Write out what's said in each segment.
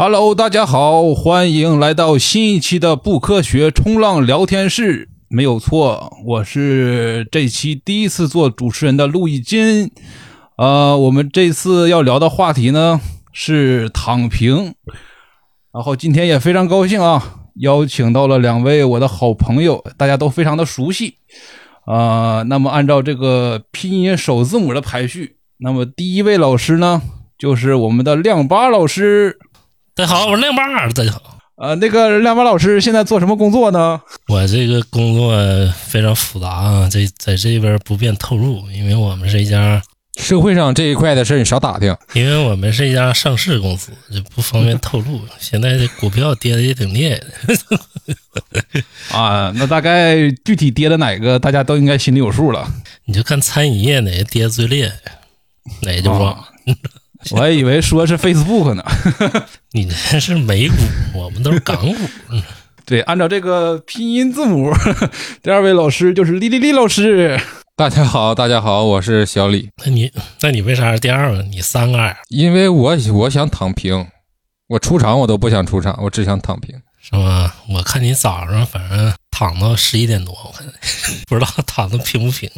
Hello，大家好，欢迎来到新一期的不科学冲浪聊天室。没有错，我是这期第一次做主持人的陆毅金。呃，我们这次要聊的话题呢是躺平。然后今天也非常高兴啊，邀请到了两位我的好朋友，大家都非常的熟悉。呃，那么按照这个拼音首字母的排序，那么第一位老师呢就是我们的亮八老师。大家好，我是亮八。大家好，呃，那个亮八老师现在做什么工作呢？我这个工作非常复杂啊，在在这边不便透露，因为我们是一家社会上这一块的事儿你少打听，因为我们是一家上市公司，就不方便透露。现在这股票跌的也挺厉害的 啊，那大概具体跌的哪个，大家都应该心里有数了。你就看餐饮业哪个跌的最厉害，哪个就忘了。我还以为说是 Facebook 呢，你那是美股，我们都是港股。对，按照这个拼音字母，第二位老师就是李李李老师。大家好，大家好，我是小李。那你那你为啥是第二个？你三个？因为我我想躺平，我出场我都不想出场，我只想躺平，是吧？我看你早上反正躺到十一点多，我看 不知道躺的平不平。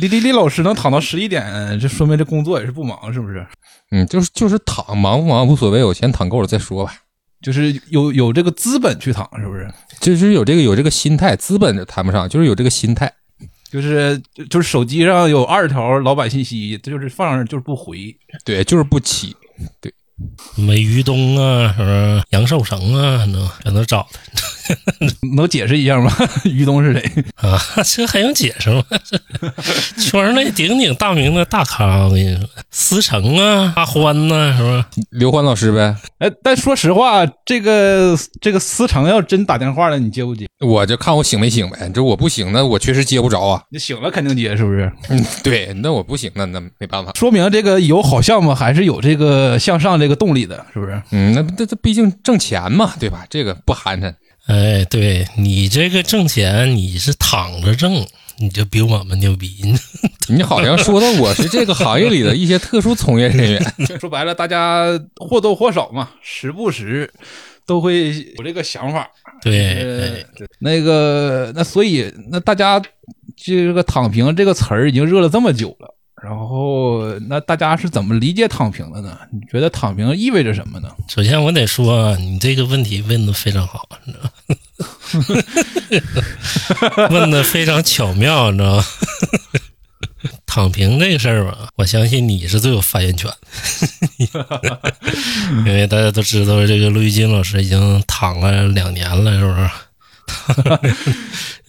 李李李老师能躺到十一点，这说明这工作也是不忙，是不是？嗯，就是就是躺，忙不忙无所谓，我先躺够了再说吧。就是有有这个资本去躺，是不是？就是有这个有这个心态，资本谈不上，就是有这个心态。就是就是手机上有二十条老板信息，这就是放上就是不回，对，就是不起，对。没于东啊，什么？杨寿成啊，能在那找他，能解释一下吗？于东是谁啊？这还用解释吗？圈内鼎鼎大名的大咖，我跟你说，思成啊，阿欢呐，是吧？刘欢老师呗。哎，但说实话，这个这个思成要真打电话了，你接不接？我就看我醒没醒呗。这我不醒，那我确实接不着啊。你醒了肯定接，是不是？嗯，对。那我不醒，那那没办法。说明这个有好项目，还是有这个向上这个动力的，是不是？嗯，那这这毕竟挣钱嘛，对吧？这个不寒碜。哎，对你这个挣钱，你是躺着挣，你就比我们牛逼。你好像说的我是这个行业里的一些特殊从业人员。说白了，大家或多或少嘛，时不时都会有这个想法。对，那个那所以那大家这个“躺平”这个词儿已经热了这么久了。然后，那大家是怎么理解躺平的呢？你觉得躺平意味着什么呢？首先，我得说，你这个问题问的非常好，你知道 问的非常巧妙，你知道吗？躺平这个事儿吧，我相信你是最有发言权，因为大家都知道，这个陆玉金老师已经躺了两年了，是不是？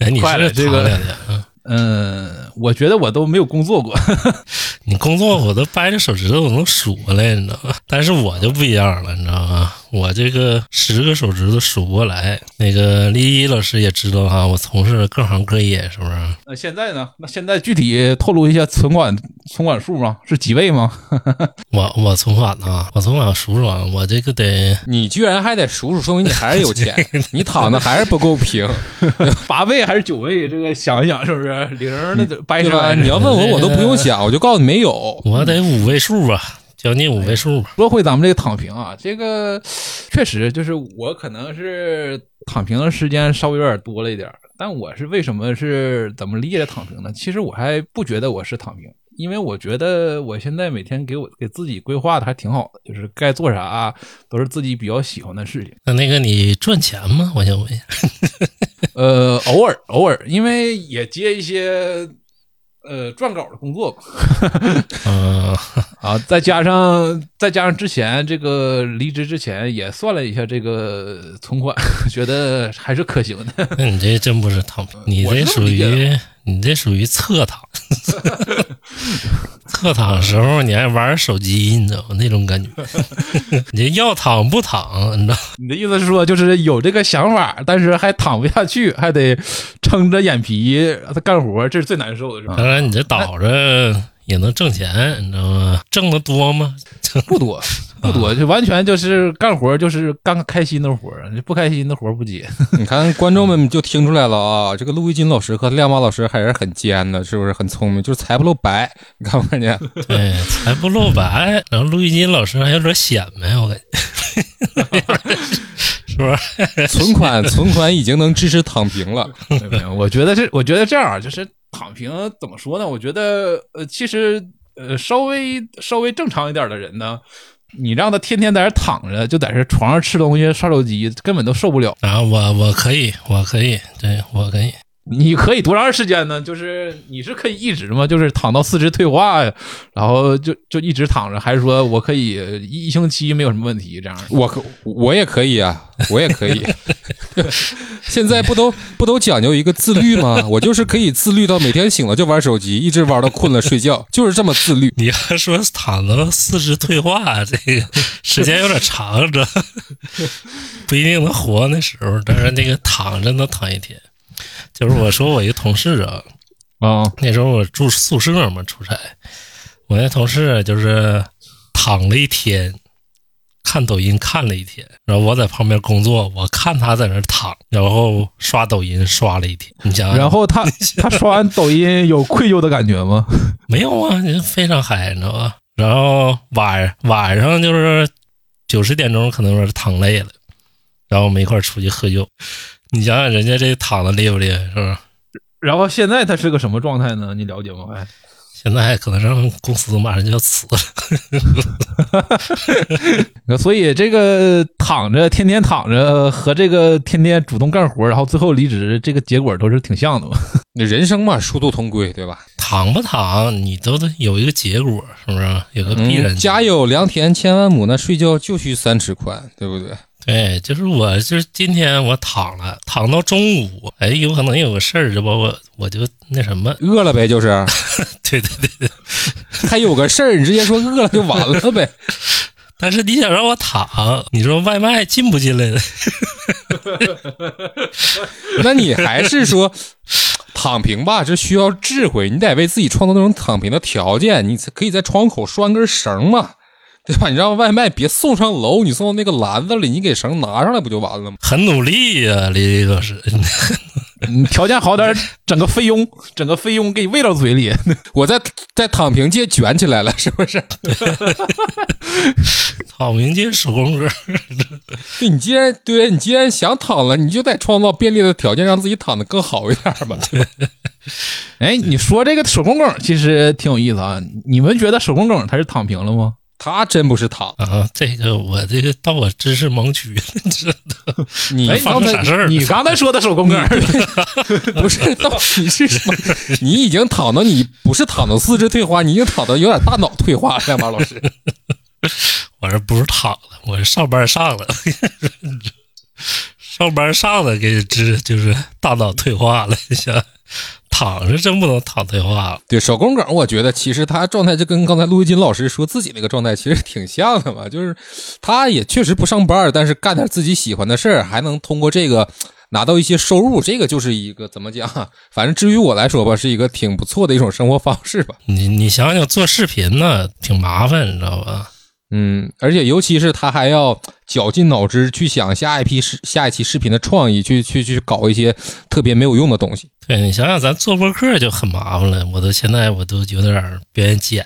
哎，你是躺两年啊？嗯，我觉得我都没有工作过。你工作我都掰着手指头我能数过来，你知道吗？但是我就不一样了，你知道吗？我这个十个手指头数不过来。那个李一老师也知道哈，我从事各行各业，是不是？那现在呢？那现在具体透露一下存款存款数吗？是几位吗？我我存款呢？我存款数数啊，我这个得……你居然还得数数，说明你还是有钱。你躺的还是不够平，八位还是九位？这个想一想，是不是零那掰出来？你要问我，我都不用想，我就告诉你没有。我得五位数吧。将近五位数吧。说回咱们这个躺平啊，这个确实就是我可能是躺平的时间稍微有点多了一点，但我是为什么是怎么理解躺平呢？其实我还不觉得我是躺平，因为我觉得我现在每天给我给自己规划的还挺好的，就是该做啥都是自己比较喜欢的事情。那那个你赚钱吗？我想问一下。呃，偶尔偶尔，因为也接一些。呃，撰稿的工作吧，呃啊，再加上再加上之前这个离职之前也算了一下这个存款，觉得还是可行的。那你这真不是躺平，你这属于你这属于侧躺。侧躺时候你还玩手机，你知道吗？那种感觉，你要躺不躺，你知道？你的意思是说，就是有这个想法，但是还躺不下去，还得撑着眼皮他干活，这是最难受的，是吧？当然，你这倒着也能挣钱，你知道吗？挣的多吗？不多。不多，就完全就是干活，就是干开心的活不开心的活不接。你看，观众们就听出来了啊，这个陆一金老师和亮马老师还是很尖的，是不是很聪明？就是财不露白，你看没看见？对，财不露白。然后陆一金老师还有点显摆，我感觉。是不是？存款存款已经能支持躺平了。没有，我觉得这，我觉得这样啊，就是躺平怎么说呢？我觉得呃，其实呃，稍微稍微正常一点的人呢，你让他天天在这躺着，就在这床上吃东西、刷手机，根本都受不了。啊，我我可以，我可以，对我可以。你可以多长时间呢？就是你是可以一直吗？就是躺到四肢退化呀，然后就就一直躺着，还是说我可以一一星期没有什么问题这样？我可我也可以啊，我也可以。现在不都不都讲究一个自律吗？我就是可以自律到每天醒了就玩手机，一直玩到困了睡觉，就是这么自律。你还说躺到四肢退化，这个时间有点长这，不一定能活那时候。但是那个躺着能躺一天。就是我说我一个同事啊，啊，那时候我住宿舍嘛，出差，我那同事就是躺了一天，看抖音看了一天，然后我在旁边工作，我看他在那躺，然后刷抖音刷了一天，你想想，然后他 他刷完抖音有愧疚的感觉吗？没有啊，人非常嗨，你知道吧？然后晚晚上就是九十点钟，可能是躺累了，然后我们一块出去喝酒。你想想，人家这躺的厉不厉害，是不是？然后现在他是个什么状态呢？你了解吗？哎，现在可能让公司马上就要辞了。所以这个躺着，天天躺着，和这个天天主动干活，然后最后离职，这个结果都是挺像的嘛。那人生嘛，殊途同归，对吧？躺不躺，你都得有一个结果，是不是？有个必然。家有良田千万亩，那睡觉就需三尺宽，对不对？对，就是我，就是今天我躺了，躺到中午，哎，有可能有个事儿，这不我，我就那什么，饿了呗，就是，对对对对，还有个事儿，你直接说饿了就完了呗。但是你想让我躺，你说外卖进不进来的？那你还是说躺平吧？这需要智慧，你得为自己创造那种躺平的条件，你可以在窗口拴根绳嘛。对吧？你让外卖别送上楼，你送到那个篮子里，你给绳拿上来不就完了吗？很努力呀，李李老师，你 条件好点，整个菲佣，整个菲佣给你喂到嘴里。我在在躺平界卷起来了，是不是？躺平界手工哥，对你既然对你既然想躺了，你就得创造便利的条件，让自己躺的更好一点吧。哎，你说这个手工梗其实挺有意思啊。你们觉得手工梗他是躺平了吗？他真不是躺啊！这个我这个到我知识盲区了，你 知道？你发生啥事儿？你刚才说的手工梗不是到底是什么？你已经躺到你不是躺到四肢退化，你已经躺到有点大脑退化了，马老师。我这不是躺了，我是上班上了，上班上了给知就是大脑退化了，想。躺是真不能躺退化了。对手工梗，我觉得其实他状态就跟刚才陆一金老师说自己那个状态其实挺像的嘛。就是他也确实不上班，但是干点自己喜欢的事儿，还能通过这个拿到一些收入。这个就是一个怎么讲？反正至于我来说吧，是一个挺不错的一种生活方式吧。你你想想做视频呢，挺麻烦，你知道吧？嗯，而且尤其是他还要绞尽脑汁去想下一批视下一期视频的创意，去去去搞一些特别没有用的东西。对你想想，咱做播客就很麻烦了，我都现在我都有点不愿意剪。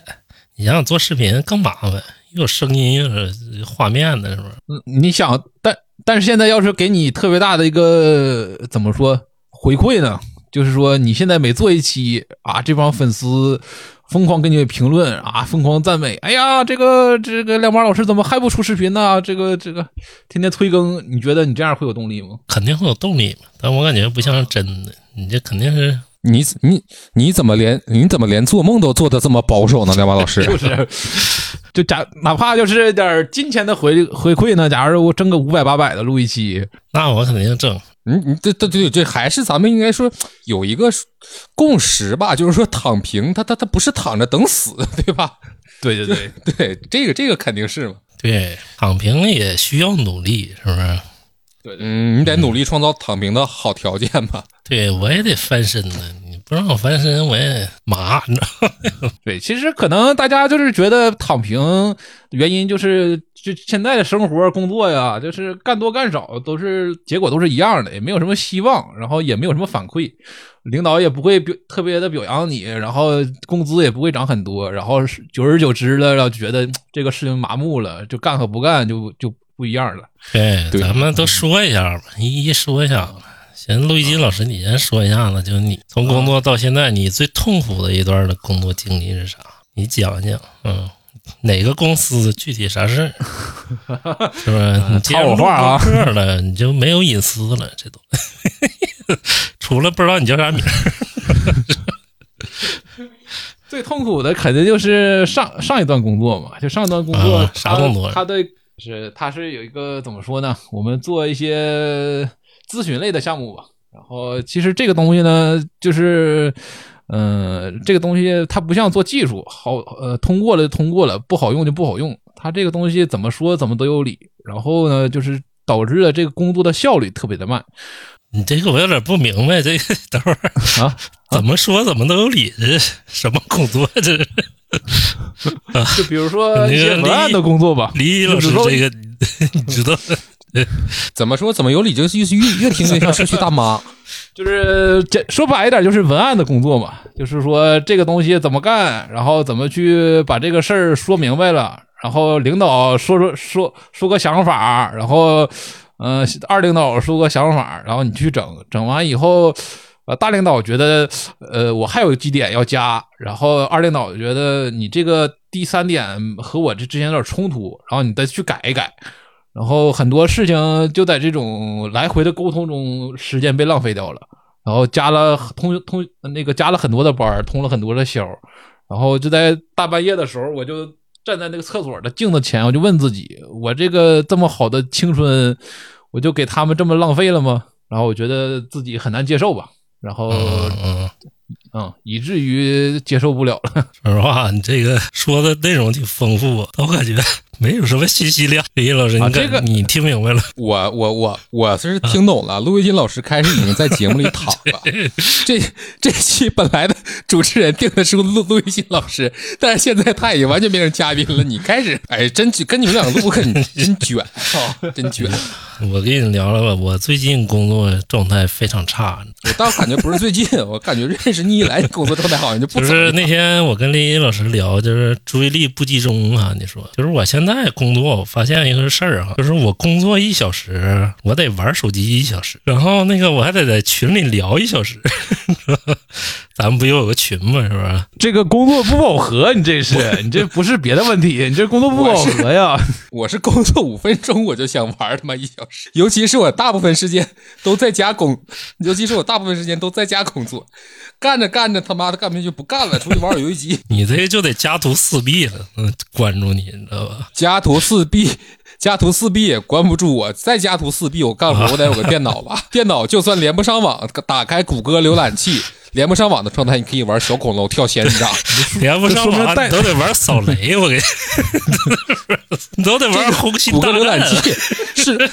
你想想做视频更麻烦，又有声音又有画面的，是不是？嗯，你想，但但是现在要是给你特别大的一个怎么说回馈呢？就是说你现在每做一期啊，这帮粉丝。疯狂给你评论啊，疯狂赞美。哎呀，这个这个亮马老师怎么还不出视频呢？这个这个天天催更，你觉得你这样会有动力吗？肯定会有动力嘛，但我感觉不像是真的。你这肯定是你你你怎么连你怎么连做梦都做的这么保守呢？亮马老师 就是，就假哪怕就是点金钱的回回馈呢？假如我挣个五百八百的录一期，那我肯定挣。你你这这这这还是咱们应该说有一个共识吧，就是说躺平，他他他不是躺着等死，对吧？对对对 对，这个这个肯定是嘛。对，躺平也需要努力，是不是？对，嗯，你得努力创造躺平的好条件吧。对，我也得翻身呢。你不让我翻身，我也麻，你知道吗？对，其实可能大家就是觉得躺平原因就是。就现在的生活工作呀，就是干多干少都是结果都是一样的，也没有什么希望，然后也没有什么反馈，领导也不会表特别的表扬你，然后工资也不会涨很多，然后久而久之了，觉得 这个事情麻木了，就干和不干就就不一样了。对，咱们都说一下吧，一一说一下吧。先，陆一金老师，你先说一下子，就是你从工作到现在，你最痛苦的一段的工作经历是啥？你讲讲，嗯，哪个公司具体啥事儿，是不是？你接 套我话啊客了，你就没有隐私了，这都。除了不知道你叫啥名儿，最痛苦的肯定就是上上一段工作嘛，就上一段工作，啊啥工作他的是他是有一个怎么说呢？我们做一些咨询类的项目吧。然后其实这个东西呢，就是嗯、呃这个东西它不像做技术，好呃通过了就通过了，不好用就不好用。它这个东西怎么说怎么都有理。然后呢，就是导致了这个工作的效率特别的慢。你这个我有点不明白，这个等会儿 啊，怎么说怎么都有理，这什么工作？这是 就比如说一你这个些文案的工作吧，李毅老师这个，你知道？怎么说怎么有理，就是越越听越像社区大妈。就是这说白一点，就是文案的工作嘛，就是说这个东西怎么干，然后怎么去把这个事儿说明白了，然后领导说说说说个想法，然后呃二领导说个想法，然后你去整，整完以后。呃，大领导觉得，呃，我还有几点要加，然后二领导觉得你这个第三点和我这之前有点冲突，然后你再去改一改，然后很多事情就在这种来回的沟通中，时间被浪费掉了。然后加了通通那个加了很多的班，通了很多的宵，然后就在大半夜的时候，我就站在那个厕所的镜子前，我就问自己：我这个这么好的青春，我就给他们这么浪费了吗？然后我觉得自己很难接受吧，然后嗯嗯，嗯，以至于接受不了了。说实话，你这个说的内容挺丰富啊，但我感觉没有什么信息量。李毅老师，你啊这个你听明白了？我我我我是听懂了，陆卫金老师开始已经在节目里躺了。这这期本来的主持人定的是陆陆卫金老师，但是现在他已经完全变成嘉宾了。你开始，哎，真跟你们两个录，很 真卷啊，真卷。我跟你聊聊吧，我最近工作状态非常差，我倒感觉不是最近，我感觉认识你以来，工作状态好像就不就是那天我跟林毅老师聊，就是注意力不集中啊。你说，就是我现在工作，我发现一个事儿啊，就是我工作一小时，我得玩手机一小时，然后那个我还得在群里聊一小时。咱们不又有个群吗？是不是？这个工作不饱和，你这是 你这不是别的问题，你这工作不饱和呀。我是工作五分钟我就想玩他妈一小时，尤其是我大部分时间都在家工，尤其是我大部分时间都在家工作，干着干着他妈的干不下去就不干了，出去玩会儿游戏机。你这就得家徒四壁了，嗯，关注你，你知道吧？家徒四壁，家徒四壁也关不住我。再家徒四壁，我干活我 得有个电脑吧？电脑就算连不上网，打开谷歌浏览器，连不上网的状态，你可以玩小恐龙、跳仙人掌。连不上网，带你都得玩扫雷，我给你，你都得玩红心谷歌浏览。器是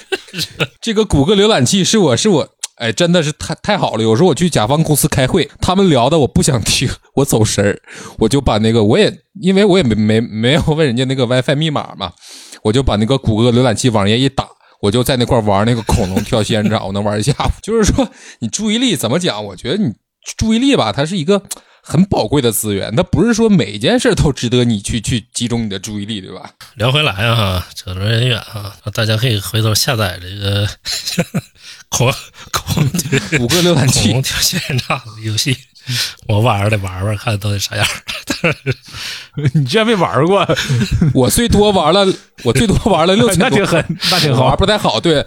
这个谷歌浏览器是我是我。哎，真的是太太好了！有时候我去甲方公司开会，他们聊的我不想听，我走神儿，我就把那个我也因为我也没没没有问人家那个 WiFi 密码嘛，我就把那个谷歌浏览器网页一打，我就在那块玩那个恐龙跳仙人掌，我能玩一下午。就是说，你注意力怎么讲？我觉得你注意力吧，它是一个很宝贵的资源，它不是说每件事都值得你去去集中你的注意力，对吧？聊回来啊，扯得有点远啊，大家可以回头下载这个恐恐五个浏览恐器龙跳仙人掌的游戏，我晚上得玩玩，看到底啥样。你居然没玩过，我最多玩了，我最多玩了六千多，那挺狠，那挺好玩。不太好。对，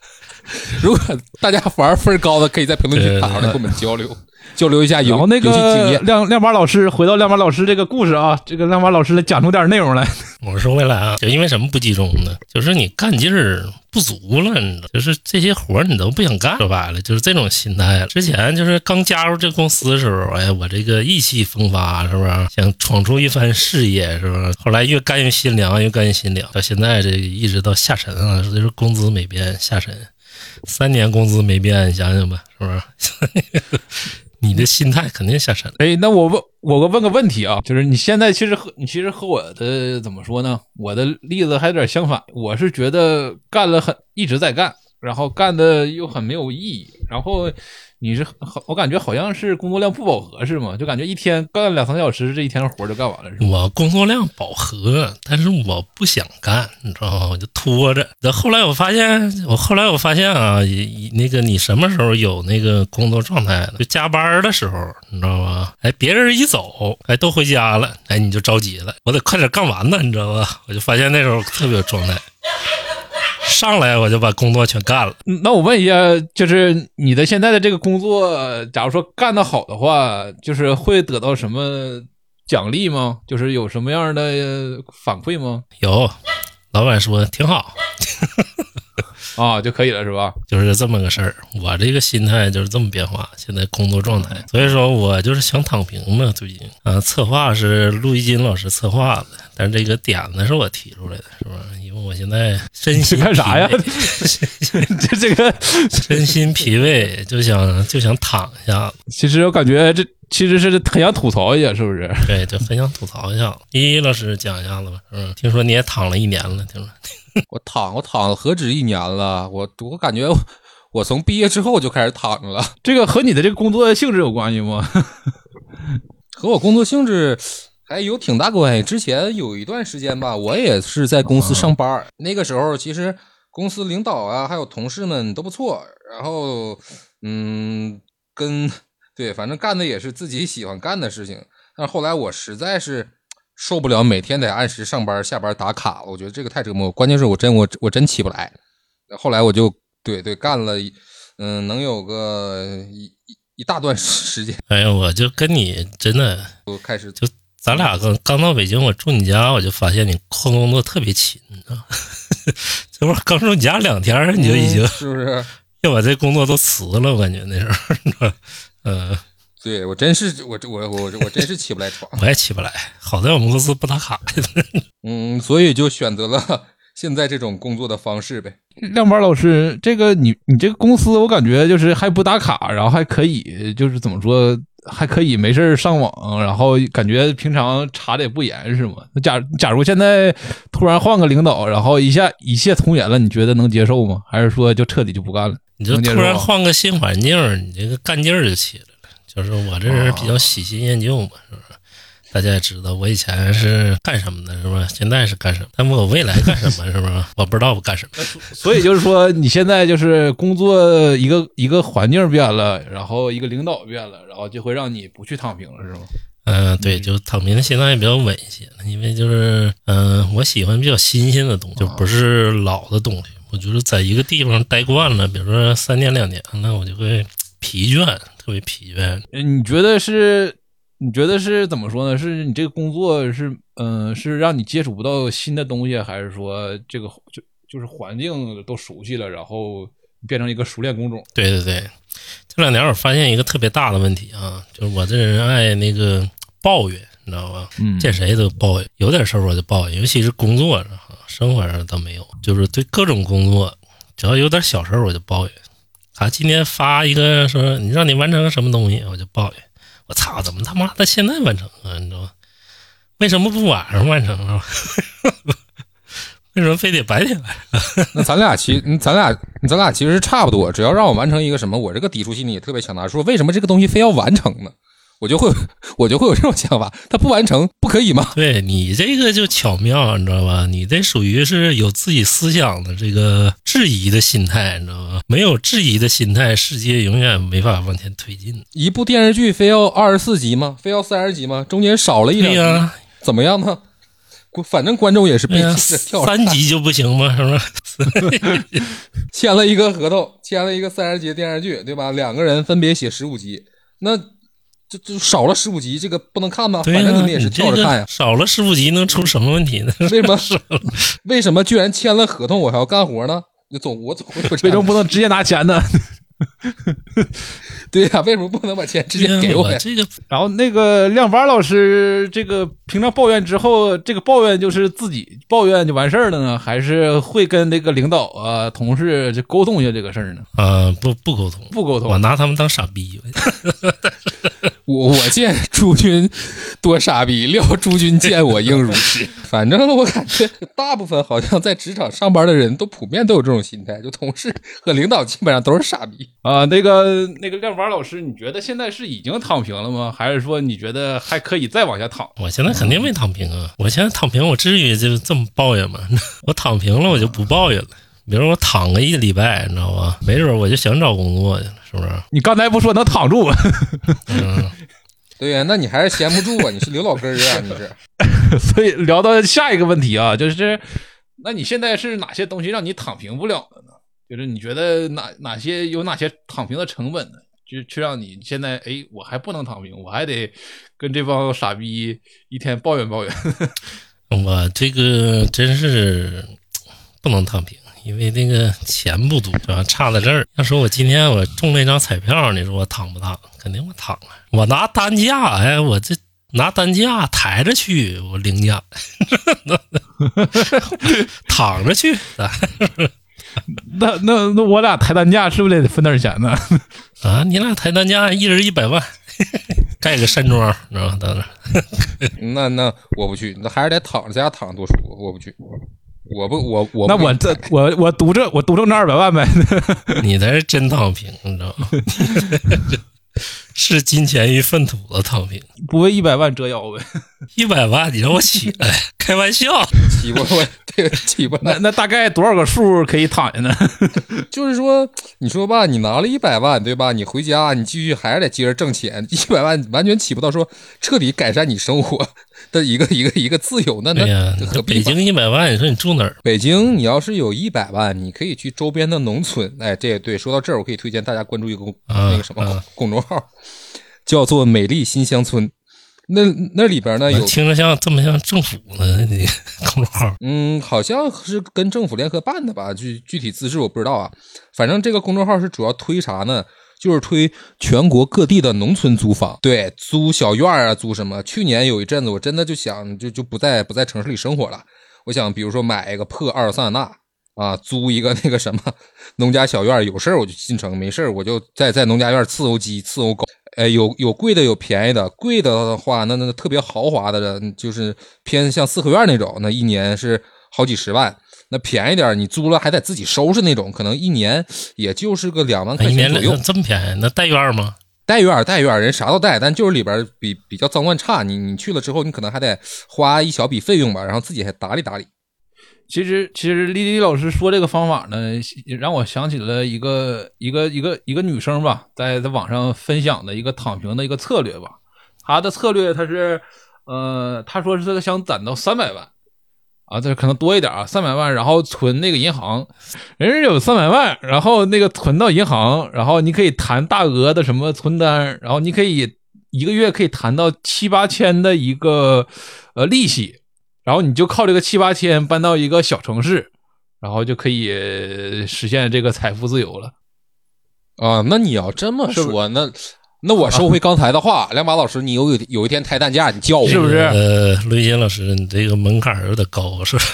如果大家玩分高的，可以在评论区打出来跟我们交流交流一下游然后那个。亮亮马老师，回到亮马老师这个故事啊，这个亮马老师来讲出点内容来。我说回来啊，就因为什么不集中呢？就是你干劲儿不足了，你知道，就是这些活儿你都不想干。说白了，就是这种心态了。之前就是刚加入这公司的时候，哎，我这个意气风发，是不是想闯出一番事业，是不是？后来越干越心凉，越干越心凉，到现在这个一直到下沉啊，就是工资没变，下沉，三年工资没变，你想想吧，是不是？你的心态肯定下沉。哎，那我问，我问个问题啊，就是你现在其实和你其实和我的怎么说呢？我的例子还有点相反，我是觉得干了很一直在干，然后干的又很没有意义，然后你是好，我感觉好像是工作量不饱和是吗？就感觉一天干两三个小时，这一天活就干完了？我工作量饱和，但是我不想干，你知道吗？我就拖着。那后来我发现，我后来我发现啊，那个你什么时候有那个工作状态就加班的时候，你知道吗？哎，别人一走，哎，都回家了，哎，你就着急了，我得快点干完呢，你知道吗？我就发现那时候特别有状态。上来我就把工作全干了。那我问一下，就是你的现在的这个工作，假如说干得好的话，就是会得到什么奖励吗？就是有什么样的反馈吗？有，老板说挺好。啊，就可以了是吧？就是这么个事儿。我这个心态就是这么变化。现在工作状态，所以说我就是想躺平嘛。最近啊，策划是陆一金老师策划的，但是这个点子是我提出来的，是吧？因为我现在身心干啥呀？这这个 身心疲惫，就想就想躺一下。其实我感觉这其实是很想吐槽一下，是不是？对，就很想吐槽一下。依依老师讲一下子吧，嗯，听说你也躺了一年了，听说。我躺，我躺了何止一年了？我我感觉我从毕业之后就开始躺着了。这个和你的这个工作性质有关系吗？和我工作性质还有挺大关系。之前有一段时间吧，我也是在公司上班，那个时候其实公司领导啊，还有同事们都不错。然后，嗯，跟对，反正干的也是自己喜欢干的事情。但后来我实在是。受不了每天得按时上班下班打卡，我觉得这个太折磨。关键是我真我我真起不来。后来我就对对干了，嗯，能有个一一一大段 时间。哎呀，我就跟你真的我开始就咱俩刚刚到北京，我住你家，我就发现你换工作特别勤，你知道 这不刚住你家两天，你就已经是不是 要把这工作都辞了？我感觉那时候，嗯。对我真是我我我我真是起不来床，我也起不来。好在我们公司不打卡。嗯，所以就选择了 现在这种工作的方式呗。亮班老师，这个你你这个公司，我感觉就是还不打卡，然后还可以，就是怎么说，还可以没事上网，然后感觉平常查的也不严，是吗？假假如现在突然换个领导，然后一下一切从严了，你觉得能接受吗？还是说就彻底就不干了？你就突然换个新环境，你这个干劲儿就起了。就是我这人比较喜新厌旧嘛，是不是？大家也知道我以前是干什么的，是吧？现在是干什么？但我未来干什么，是不是？我不知道我干什么。所以就是说，你现在就是工作一个一个环境变了，然后一个领导变了，然后就会让你不去躺平了，是吗？嗯，对，就躺平的心态比较稳一些，因为就是嗯，我喜欢比较新鲜的东西，就不是老的东西。我觉得在一个地方待惯了，比如说三年两年，那我就会疲倦。特别疲惫，你觉得是？你觉得是怎么说呢？是你这个工作是，嗯，是让你接触不到新的东西，还是说这个就就是环境都熟悉了，然后变成一个熟练工种？对对对，这两年我发现一个特别大的问题啊，就是我这人爱那个抱怨，你知道吧？嗯，见谁都抱怨，有点事儿我就抱怨，尤其是工作上，生活上倒没有，就是对各种工作，只要有点小事儿我就抱怨。啊，今天发一个说你让你完成什么东西，我就抱怨，我操，怎么他妈的现在完成啊？你知道吗？为什么不晚上完成啊？为什么非得白天来？那咱俩其咱俩咱俩其实差不多，只要让我完成一个什么，我这个抵触心理也特别强大。说为什么这个东西非要完成呢？我就会，我就会有这种想法，他不完成不可以吗？对你这个就巧妙，你知道吧？你这属于是有自己思想的这个质疑的心态，你知道吗？没有质疑的心态，世界永远没法往前推进。一部电视剧非要二十四集吗？非要三十集吗？中间少了一两集，怎么样呢？反正观众也是被跳三集就不行吗？是不是？签了一个合同，签了一个三十集电视剧，对吧？两个人分别写十五集，那。就就少了十五集，这个不能看吗？反正你们也是跳着看呀。少了十五集能出什么问题呢？为什么？为什么居然签了合同我还要干活呢？你总我总为什么不能直接拿钱呢？对呀，为什么不能把钱直接给我呀？这个，然后那个亮班老师，这个平常抱怨之后，这个抱怨就是自己抱怨就完事儿了呢，还是会跟那个领导啊、同事就沟通一下这个事儿呢？啊，不不沟通，不沟通，我拿他们当傻逼。我我见诸君多傻逼！料诸君见我应如是。反正我感觉大部分好像在职场上班的人都普遍都有这种心态，就同事和领导基本上都是傻逼。啊，那个那个亮娃老师，你觉得现在是已经躺平了吗？还是说你觉得还可以再往下躺？我现在肯定没躺平啊！我现在躺平，我至于就这么抱怨吗？我躺平了，我就不抱怨了。比如我躺个一礼拜，你知道吧？没准我就想找工作去了，是不是？你刚才不说能躺住吗？嗯，对呀，那你还是闲不住啊！你是刘老根儿啊，你是。所以聊到下一个问题啊，就是，那你现在是哪些东西让你躺平不了呢？就是你觉得哪哪些有哪些躺平的成本呢？就去让你现在哎，我还不能躺平，我还得跟这帮傻逼一天抱怨抱怨。我这个真是不能躺平，因为那个钱不多，主要差在这儿。要说我今天我中了一张彩票，你说我躺不躺？肯定我躺啊！我拿担架，哎，我这拿担架抬着去，我领奖，躺着去。那那那我俩抬担架是不是得分点钱呢？啊，你俩抬担架，一人一百万，盖个山庄，知道吧？到 那那那我不去，那还是得躺着在家躺着多舒服。我不去，我不我我不那我这我我赌这我赌挣这二百万呗。你才是真躺平，你知道吗？是金钱与粪土的躺平，不为一百万折腰呗？一百万你让我起来，开玩笑。起不我这个起不来。那那大概多少个数可以躺下呢？就是说，你说吧，你拿了一百万，对吧？你回家，你继续还是得接着挣钱，一百万完全起不到说彻底改善你生活的一个 一个一个自由，那、那北京一百万，你说你住哪儿？北京，你要是有一百万，你可以去周边的农村。哎，这对，说到这儿，我可以推荐大家关注一个、啊那个什么、啊公众号，叫做“美丽新乡村”。那那里边呢有，听着像这么像政府呢？你公众号嗯，好像是跟政府联合办的吧？具具体资质我不知道啊。反正这个公众号是主要推啥呢？就是推全国各地的农村租房，对，租小院儿啊，租什么？去年有一阵子，我真的就想，就就不在不在城市里生活了。我想，比如说买一个破阿尔桑塔纳啊，租一个那个什么农家小院儿，有事儿我就进城，没事儿我就在在农家院伺候鸡、伺候狗。哎，有有贵的，有便宜的。贵的话，那那特别豪华的，就是偏像四合院那种，那一年是好几十万。那便宜点，你租了还得自己收拾那种，可能一年也就是个两万块钱左右。这么便宜？那带院吗？带院带院，人啥都带，但就是里边比比较脏乱差。你你去了之后，你可能还得花一小笔费用吧，然后自己还打理打理。其实，其实丽丽老师说这个方法呢，让我想起了一个一个一个一个女生吧，在在网上分享的一个躺平的一个策略吧。她的策略，她是，呃，她说是她想攒到三百万，啊，这可能多一点啊，三百万，然后存那个银行，人家有三百万，然后那个存到银行，然后你可以谈大额的什么存单，然后你可以一个月可以谈到七八千的一个呃利息。然后你就靠这个七八千搬到一个小城市，然后就可以呃实现这个财富自由了。啊，那你要这么说，那那我收回刚才的话，梁马老师，你有有有一天抬担架，你叫我是不是呃，陆一金老师，你这个门槛有点高，是吧？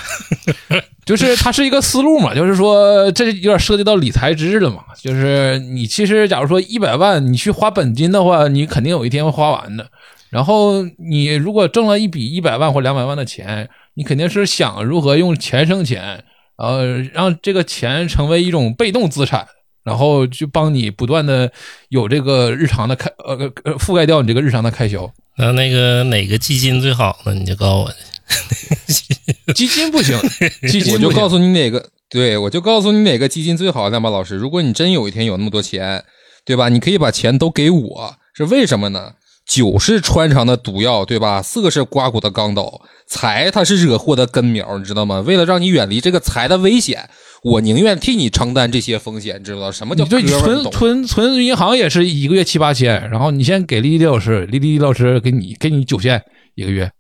就是它是一个思路嘛，就是说这有点涉及到理财知识了嘛。就是你其实假如说一百万你去花本金的话，你肯定有一天会花完的。然后你如果挣了一笔一百万或两百万的钱，你肯定是想如何用钱生钱，呃，让这个钱成为一种被动资产，然后就帮你不断的有这个日常的开呃呃覆盖掉你这个日常的开销。那那个哪个基金最好呢？你就告诉我。基金不行，基金我就告诉诉你哪个，对我就告诉你哪个基金最好，亮马老师。如果你真有一天有那么多钱，对吧？你可以把钱都给我，是为什么呢？酒是穿肠的毒药，对吧？色是刮骨的钢刀，财它是惹祸的根苗，你知道吗？为了让你远离这个财的危险，我宁愿替你承担这些风险，知道什么叫你？存存存银行也是一个月七八千，然后你先给丽丽老师，丽丽老师给你给你九千一个月，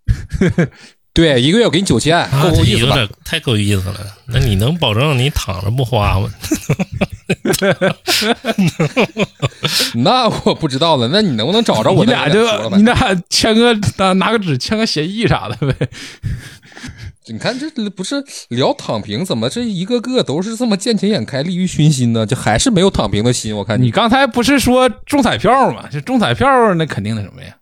对，一个月我给你九千，啊，够够意思吧？点太够意思了。那你能保证你躺着不花吗？那我不知道了，那你能不能找着我？你俩就你俩签个拿拿个纸签个协议啥的呗。你看这不是聊躺平，怎么这一个个都是这么见钱眼开、利欲熏心呢？就还是没有躺平的心。我看你刚才不是说中彩票吗？这中彩票那肯定那什么呀？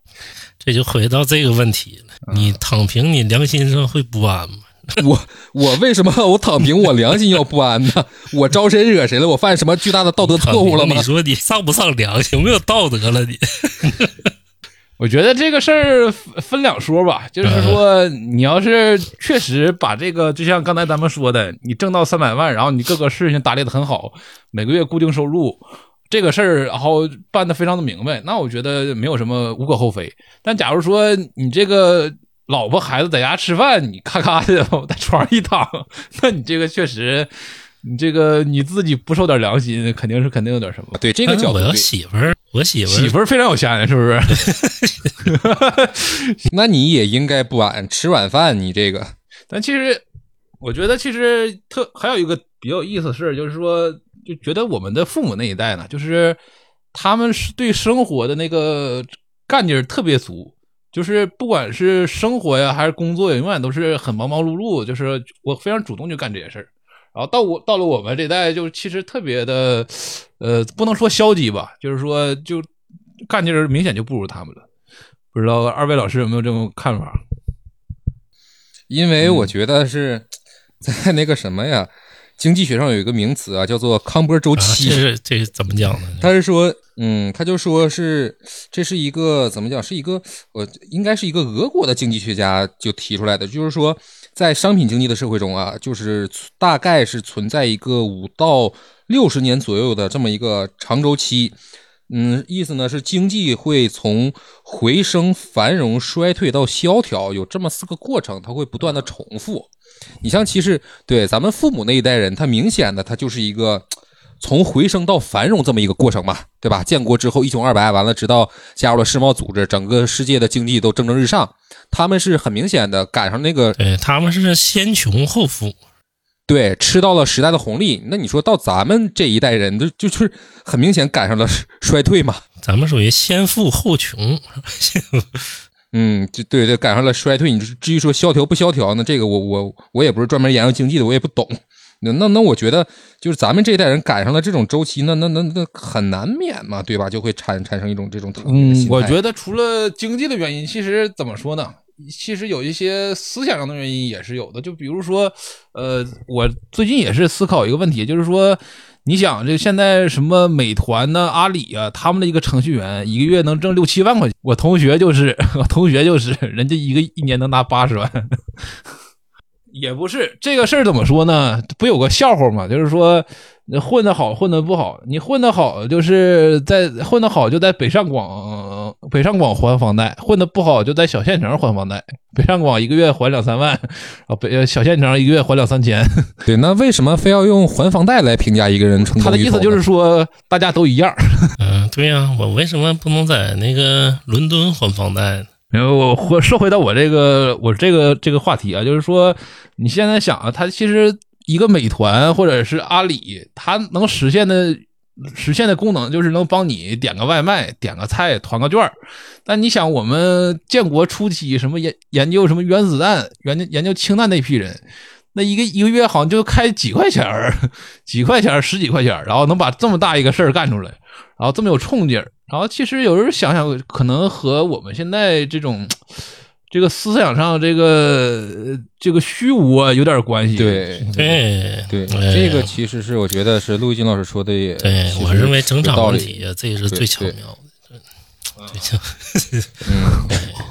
这就回到这个问题了，你躺平，你良心上会不安吗？我我为什么 我躺平，我良心要不安呢？我招谁惹谁了？我犯什么巨大的道德错误了吗你？说你丧不丧良心？有没有道德了你？我觉得这个事儿分分两说吧，就是说，你要是确实把这个，就像刚才咱们说的，你挣到三百万，然后你各个事情打理的很好，每个月固定收入这个事儿，然后办的非常的明白，那我觉得没有什么无可厚非。但假如说你这个老婆孩子在家吃饭，你咔咔的在床上一躺，那你这个确实，你这个你自己不受点良心，肯定是肯定有点什么。对这个角度我，媳妇儿，我媳妇儿媳妇儿非常有钱，是不是？那你也应该不晚。吃晚饭，你这个但其实，我觉得其实特还有一个比较有意思的事儿，就是说，就觉得我们的父母那一代呢，就是他们是对生活的那个干劲儿特别足，就是不管是生活呀还是工作呀，永远都是很忙忙碌碌，就是我非常主动去干这些事儿。然后到我到了我们这代，就其实特别的，呃，不能说消极吧，就是说就干劲儿明显就不如他们了。不知道二位老师有没有这种看法？因为我觉得是 在那个什么呀，经济学上有一个名词啊，叫做康波周啊期。这是这是怎么讲呢？他是说，嗯，他就说是这是一个怎么讲，是一个呃，应该是一个俄国的经济学家就提出来的，就是说，在商品经济的社会中啊，就是大概是存在一个五到六十年左右的这么一个长周期。嗯，意思呢是经济会从回升、繁荣、衰退到萧条，有这么四个过程，它会不断的重复。你像其实对咱们父母那一代人，他明显的他就是一个从回升到繁荣这么一个过程嘛，对吧？建国之后一穷二白，完了直到加入了世贸组织，整个世界的经济都蒸蒸日上。他们是很明显的赶上那个对，他们是先穷后富，对吃到了时代的红利。那你说到咱们这一代人，就就是很明显赶上了衰退嘛。咱们属于先富后穷。嗯，就对对，赶上了衰退。你至于说萧条不萧条呢？这个我我我也不是专门研究经济的，我也不懂。那那那，我觉得就是咱们这一代人赶上了这种周期，那那那那很难免嘛，对吧？就会产产生一种这种嗯，我觉得除了经济的原因，其实怎么说呢？其实有一些思想上的原因也是有的。就比如说，呃，我最近也是思考一个问题，就是说，你想这现在什么美团呢、阿里啊，他们的一个程序员一个月能挣六七万块钱，我同学就是，我同学就是，人家一个一年能拿八十万。也不是这个事儿怎么说呢？不有个笑话吗？就是说，混得好，混得不好。你混得好，就是在混得好就在北上广，北上广还房贷；混得不好就在小县城还房贷。北上广一个月还两三万，啊，北呃小县城一个月还两三千。对，那为什么非要用还房贷来评价一个人成功他的意思就是说，大家都一样。嗯，对呀、我为什么不能在那个伦敦还房贷呢？然后我回说回到我这个我这个这个话题啊，就是说你现在想啊，他其实一个美团或者是阿里，它能实现的实现的功能就是能帮你点个外卖、点个菜、团个券儿。但你想，我们建国初期什么研研究什么原子弹、研究研究氢弹那批人，那一个一个月好像就开几块钱儿，几块钱儿、十几块钱儿，然后能把这么大一个事儿干出来，然后这么有冲劲儿。然后其实有时候想想，可能和我们现在这种这个思想上这个呃这个虚无啊有点关系。对对对，哎这个其实是我觉得是陆毅金老师说的也，对我认为整场问题啊，这也是最巧妙的。最巧，嗯，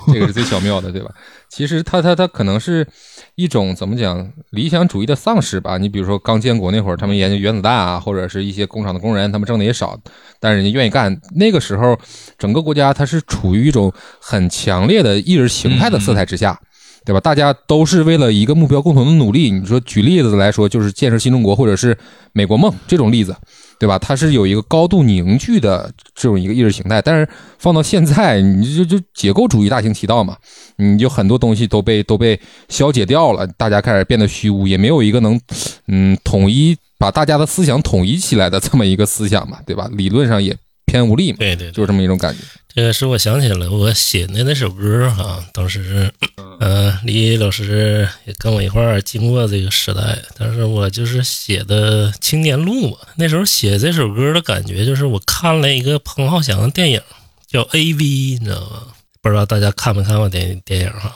这个是最巧妙的，对吧？其实他他他可能是一种怎么讲理想主义的丧失吧。你比如说刚建国那会儿，他们研究原子弹啊，或者是一些工厂的工人，他们挣的也少，但是人家愿意干。那个时候，整个国家它是处于一种很强烈的意识形态的色彩之下。对吧？大家都是为了一个目标共同的努力。你说举例子来说，就是建设新中国，或者是美国梦这种例子，对吧？它是有一个高度凝聚的这种一个意识形态。但是放到现在，你就就解构主义大行其道嘛，你就很多东西都被都被消解掉了，大家开始变得虚无，也没有一个能嗯统一把大家的思想统一起来的这么一个思想嘛，对吧？理论上也偏无力嘛，对对，就是这么一种感觉。这个使我想起了我写的那首歌哈、当时，呃，李老师也跟我一块儿经过这个时代，但是我就是写的《青年路》嘛。那时候写这首歌的感觉就是我看了一个彭浩翔的电影，叫《A V》，你知道吗？不知道大家看没看过电电影哈？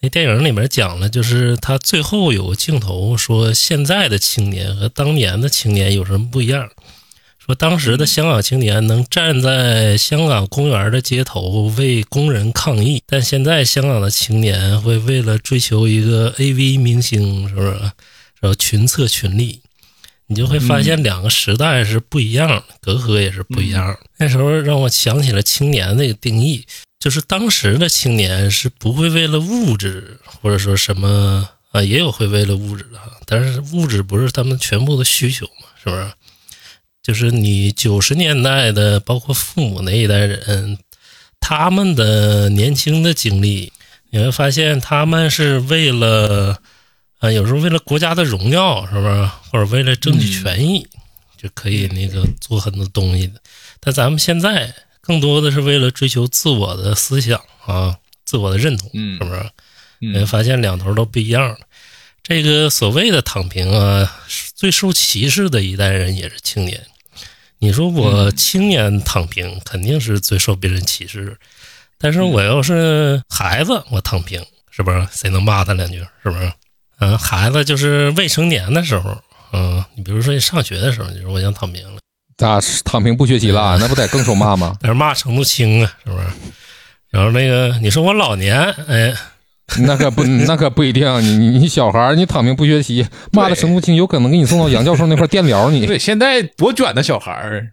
那电影里面讲了，就是他最后有个镜头说，现在的青年和当年的青年有什么不一样？说当时的香港青年能站在香港公园的街头为工人抗议，但现在香港的青年会为了追求一个 AV 明星，是不是？然后群策群力，你就会发现两个时代是不一样的，隔阂也是不一样。那时候让我想起了青年那个定义，就是当时的青年是不会为了物质或者说什么啊，也有会为了物质的，但是物质不是他们全部的需求嘛，是不是？就是你九十年代的，包括父母那一代人，他们的年轻的经历，你会发现他们是为了，啊，有时候为了国家的荣耀，是不是？或者为了争取权益，就可以那个做很多东西的。但咱们现在更多的是为了追求自我的思想啊，自我的认同，是不是？你会发现两头都不一样。这个所谓的躺平啊，最受歧视的一代人也是青年。你说我青年躺平，肯定是最受别人歧视。但是我要是孩子，我躺平，是不是？谁能骂他两句？是不是？嗯，孩子就是未成年的时候，嗯，你比如说你上学的时候，你说我想躺平了，咋躺平不学习了？那不得更受骂吗？但是骂程度轻啊，是不是？然后那个你说我老年，哎。那可不，那可不一定。你你你小孩你躺平不学习，骂的程度轻，有可能给你送到杨教授那块电疗你。对，现在多卷的小孩儿，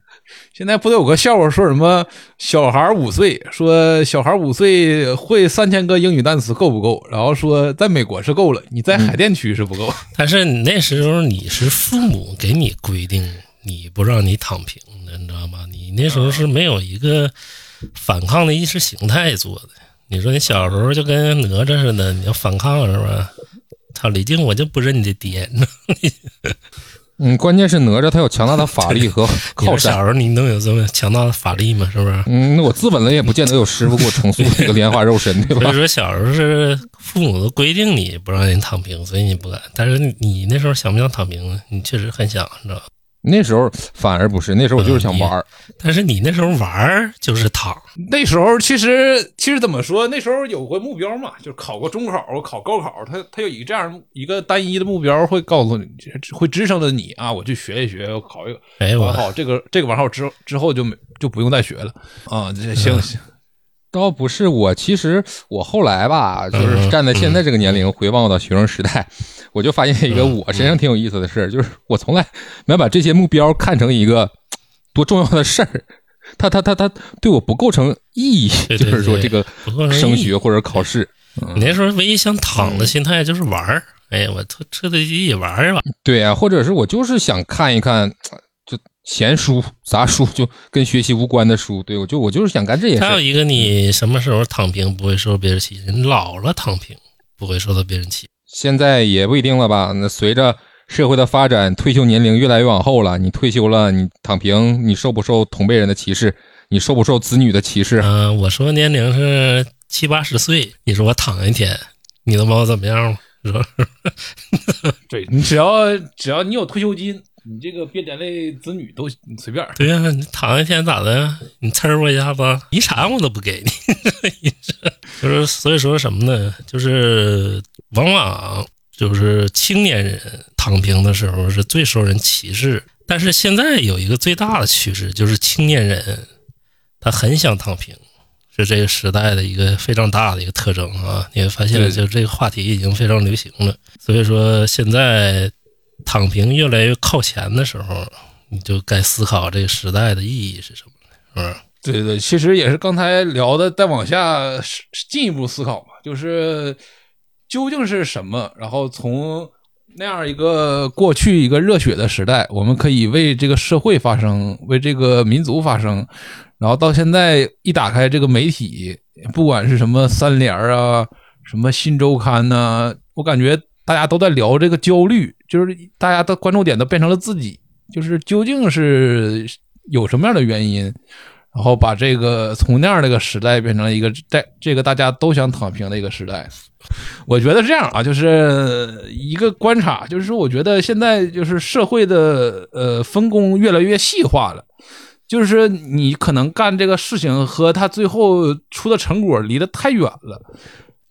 现在不都有个笑话说什么？小孩五岁，说小孩五岁会三千个英语单词够不够？然后说在美国是够了，你在海淀区是不够。但是你那时候你是父母给你规定，你不让你躺平的，你知道吗？你那时候是没有一个反抗的意识形态做的。你说你小时候就跟哪吒似的，你要反抗是吧？操，李靖我就不认你这爹。嗯，关键是哪吒他有强大的法力和 靠山。小时候你能有这么强大的法力吗？是不是？嗯，那我自刎了也不见得有师傅给我重塑这个莲花肉身，对吧？所以说小时候是父母都规定你不让人躺平，所以你不敢。但是你那时候想不想躺平呢？你确实很想，你知道吧？那时候反而不是，那时候我就是想玩儿。但是你那时候玩儿就是躺。那时候其实其实怎么说？那时候有个目标嘛，就是考个中考、考高考，他他有一个这样一个单一的目标，会告诉你，会支撑着你啊，我去学一学，我考一个。哎，完好，这个这个完后之之后就没就不用再学了啊。这行行。倒不是我，其实我后来吧，就是站在现在这个年龄回望我的学生时代，我就发现一个我身上挺有意思的事儿，就是我从来没把这些目标看成一个多重要的事儿，他他他他对我不构成意义，就是说这个升学或者考试。你那时候唯一想躺的心态就是玩儿，哎，我彻彻底底也玩儿吧。对啊，或者是我就是想看一看。闲书杂书就跟学习无关的书，对我就我就是想干这些。还有一个，你什么时候躺平不会受别人歧视？你老了躺平不会受到别人歧视。现在也不一定了吧？那随着社会的发展，退休年龄越来越往后了，你退休了，你躺平，你受不受同辈人的歧视？你受不受子女的歧视？嗯，我说年龄是七八十岁，你说我躺一天，你能把我怎么样吗？是吧？对你只要只要你有退休金。你这个别连累子女都你随便。对呀，你躺一天咋的？你呲我一下子，遗产我都不给你。就是所以说什么呢？就是往往就是青年人躺平的时候是最受人歧视。但是现在有一个最大的趋势，就是青年人他很想躺平，是这个时代的一个非常大的一个特征啊！你会发现，就这个话题已经非常流行了。所以说现在。躺平越来越靠前的时候，你就该思考这个时代的意义是什么了，是吧？对对，其实也是刚才聊的，再往下进一步思考嘛，就是究竟是什么？然后从那样一个过去一个热血的时代，我们可以为这个社会发声，为这个民族发声，然后到现在一打开这个媒体，不管是什么三联啊，什么新周刊呐，我感觉。大家都在聊这个焦虑，就是大家的关注点都变成了自己，就是究竟是有什么样的原因，然后把这个从那样的一个时代变成了一个在这个大家都想躺平的一个时代。我觉得这样啊，就是一个观察，就是说，我觉得现在就是社会的呃分工越来越细化了，就是你可能干这个事情和他最后出的成果离得太远了，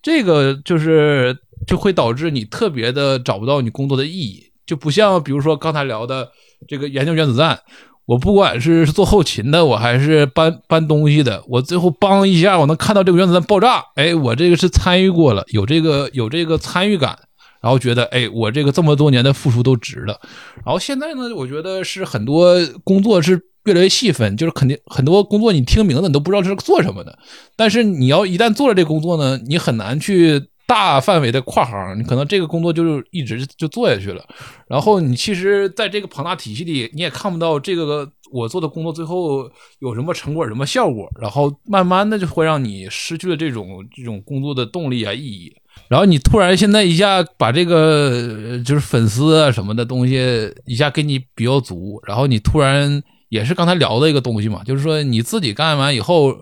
这个就是就会导致你特别的找不到你工作的意义，就不像比如说刚才聊的这个研究原子弹，我不管是做后勤的，我还是搬搬东西的，我最后帮一下，我能看到这个原子弹爆炸，哎，我这个是参与过了，有这个有这个参与感。然后觉得，哎，我这个这么多年的付出都值了。然后现在呢，我觉得是很多工作是越来越细分，就是肯定很多工作你听名字你都不知道是做什么的。但是你要一旦做了这工作呢，你很难去大范围的跨行，你可能这个工作就一直就做下去了。然后你其实在这个庞大体系里，你也看不到这个我做的工作最后有什么成果、什么效果。然后慢慢的就会让你失去了这种这种工作的动力啊、意义。然后你突然现在一下把这个就是粉丝啊什么的东西一下给你比较足，然后你突然也是刚才聊的一个东西嘛，就是说你自己干完以后，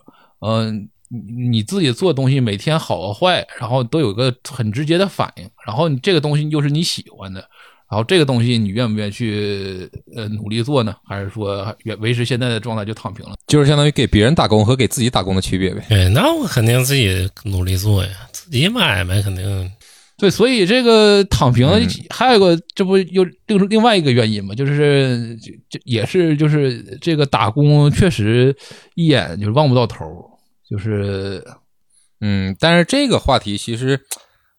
嗯，你自己做东西每天好和坏，然后都有个很直接的反应，然后你这个东西又是你喜欢的，然后这个东西你愿不愿意去呃努力做呢？还是说维维持现在的状态就躺平了？就是相当于给别人打工和给自己打工的区别呗。对，那我肯定自己努力做呀。自己买卖肯定对，所以这个躺平还有个，这不又另另外一个原因嘛？就是就也是就是这个打工确实一眼就是望不到头，就是嗯，但是这个话题其实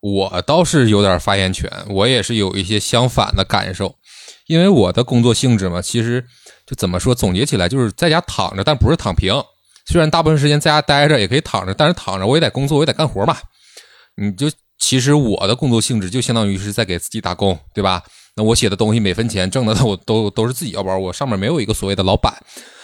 我倒是有点发言权，我也是有一些相反的感受，因为我的工作性质嘛，其实就怎么说，总结起来就是在家躺着，但不是躺平。虽然大部分时间在家待着也可以躺着，但是躺着我也得工作，我也得干活嘛。你就其实我的工作性质就相当于是在给自己打工，对吧？那我写的东西每分钱挣的都都都是自己腰包，我上面没有一个所谓的老板。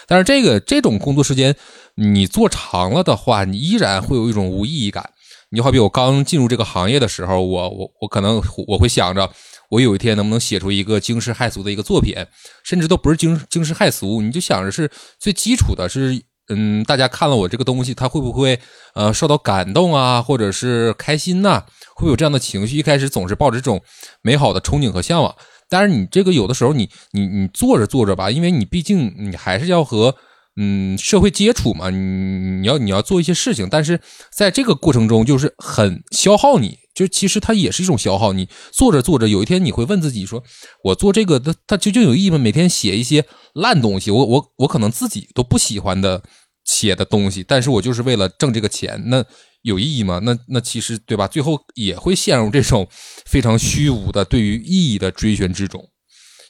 但是这个这种工作时间你做长了的话，你依然会有一种无意义感。你好比我刚进入这个行业的时候，我我我可能我会想着，我有一天能不能写出一个惊世骇俗的一个作品，甚至都不是惊惊世骇俗，你就想着是最基础的，是。嗯，大家看了我这个东西，他会不会呃受到感动啊，或者是开心呐？会有这样的情绪？一开始总是抱着这种美好的憧憬和向往，但是你这个有的时候，你你你做着做着吧，因为你毕竟你还是要和嗯社会接触嘛，你你要你要做一些事情，但是在这个过程中就是很消耗你。就其实它也是一种消耗，你做着做着，有一天你会问自己说：“我做这个，它它究竟有意义吗？”每天写一些烂东西，我我我可能自己都不喜欢的写的东西，但是我就是为了挣这个钱，那有意义吗？那那其实对吧？最后也会陷入这种非常虚无的对于意义的追寻之中。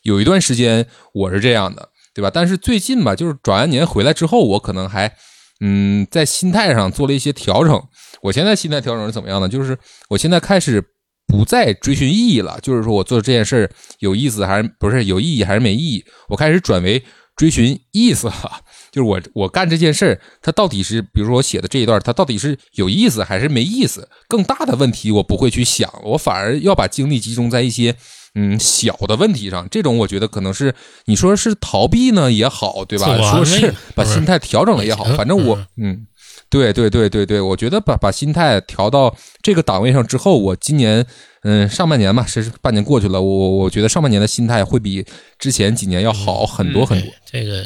有一段时间我是这样的，对吧？但是最近吧，就是转完年回来之后，我可能还嗯在心态上做了一些调整。我现在心态调整是怎么样呢？就是我现在开始不再追寻意义了，就是说我做这件事有意思还是不是有意义还是没意义？我开始转为追寻意思了，就是我我干这件事儿它到底是，比如说我写的这一段，它到底是有意思还是没意思？更大的问题我不会去想，我反而要把精力集中在一些嗯小的问题上。这种我觉得可能是你说是逃避呢也好，对吧？说是把心态调整了也好，反正我嗯。对对对对对，我觉得把把心态调到这个档位上之后，我今年嗯上半年嘛，是半年过去了，我我觉得上半年的心态会比之前几年要好很多很多。这个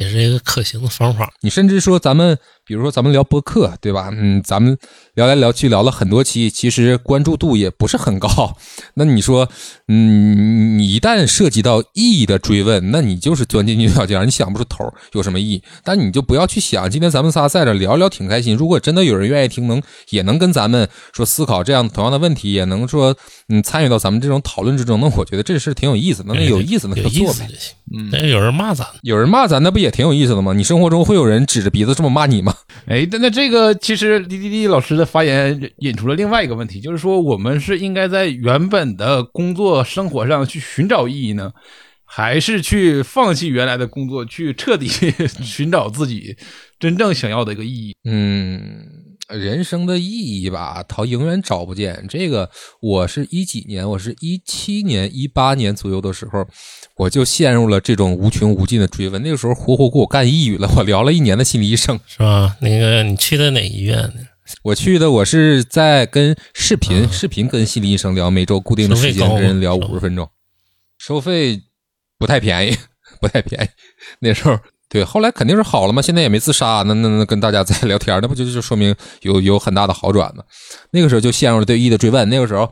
也是一个可行的方法。你甚至说咱们。比如说咱们聊播客，对吧？嗯，咱们聊来聊去聊了很多期，其实关注度也不是很高。那你说，嗯，你一旦涉及到意义的追问，那你就是钻进牛角尖，你想不出头，有什么意义？但你就不要去想，今天咱们仨在这聊聊挺开心。如果真的有人愿意听，能也能跟咱们说思考这样同样的问题，也能说嗯参与到咱们这种讨论之中，那我觉得这事挺有意思的。那有意思那就做呗。嗯，那有人骂咱，有人骂咱，那不也挺有意思的吗？你生活中会有人指着鼻子这么骂你吗？哎，那那这个其实李李李老师的发言引出了另外一个问题，就是说我们是应该在原本的工作生活上去寻找意义呢，还是去放弃原来的工作，去彻底 寻找自己真正想要的一个意义？嗯。人生的意义吧，他永远找不见。这个，我是一几年，我是一七年、一八年左右的时候，我就陷入了这种无穷无尽的追问。那个时候，活活给我干抑郁了。我聊了一年的心理医生，是吧？那个，你去的哪医院呢？我去的，我是在跟视频视频跟心理医生聊，每周固定的时间跟人聊五十分钟，收费不太便宜，不太便宜。那时候。对，后来肯定是好了嘛，现在也没自杀，那那那跟大家在 聊天，那不就就说明有有很大的好转吗？那个时候就陷入了对意义的追问。那个时候，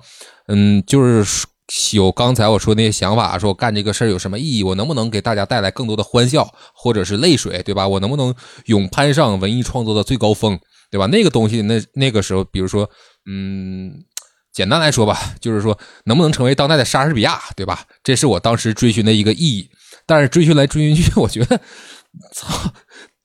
嗯，就是有刚才我说那些想法，说干这个事儿有什么意义？我能不能给大家带来更多的欢笑，或者是泪水，对吧？我能不能勇攀上文艺创作的最高峰，对吧？那个东西，那那个时候，比如说，嗯，简单来说吧，就是说能不能成为当代的莎士比亚，对吧？这是我当时追寻的一个意义。但是追寻来追寻去，我觉得。操，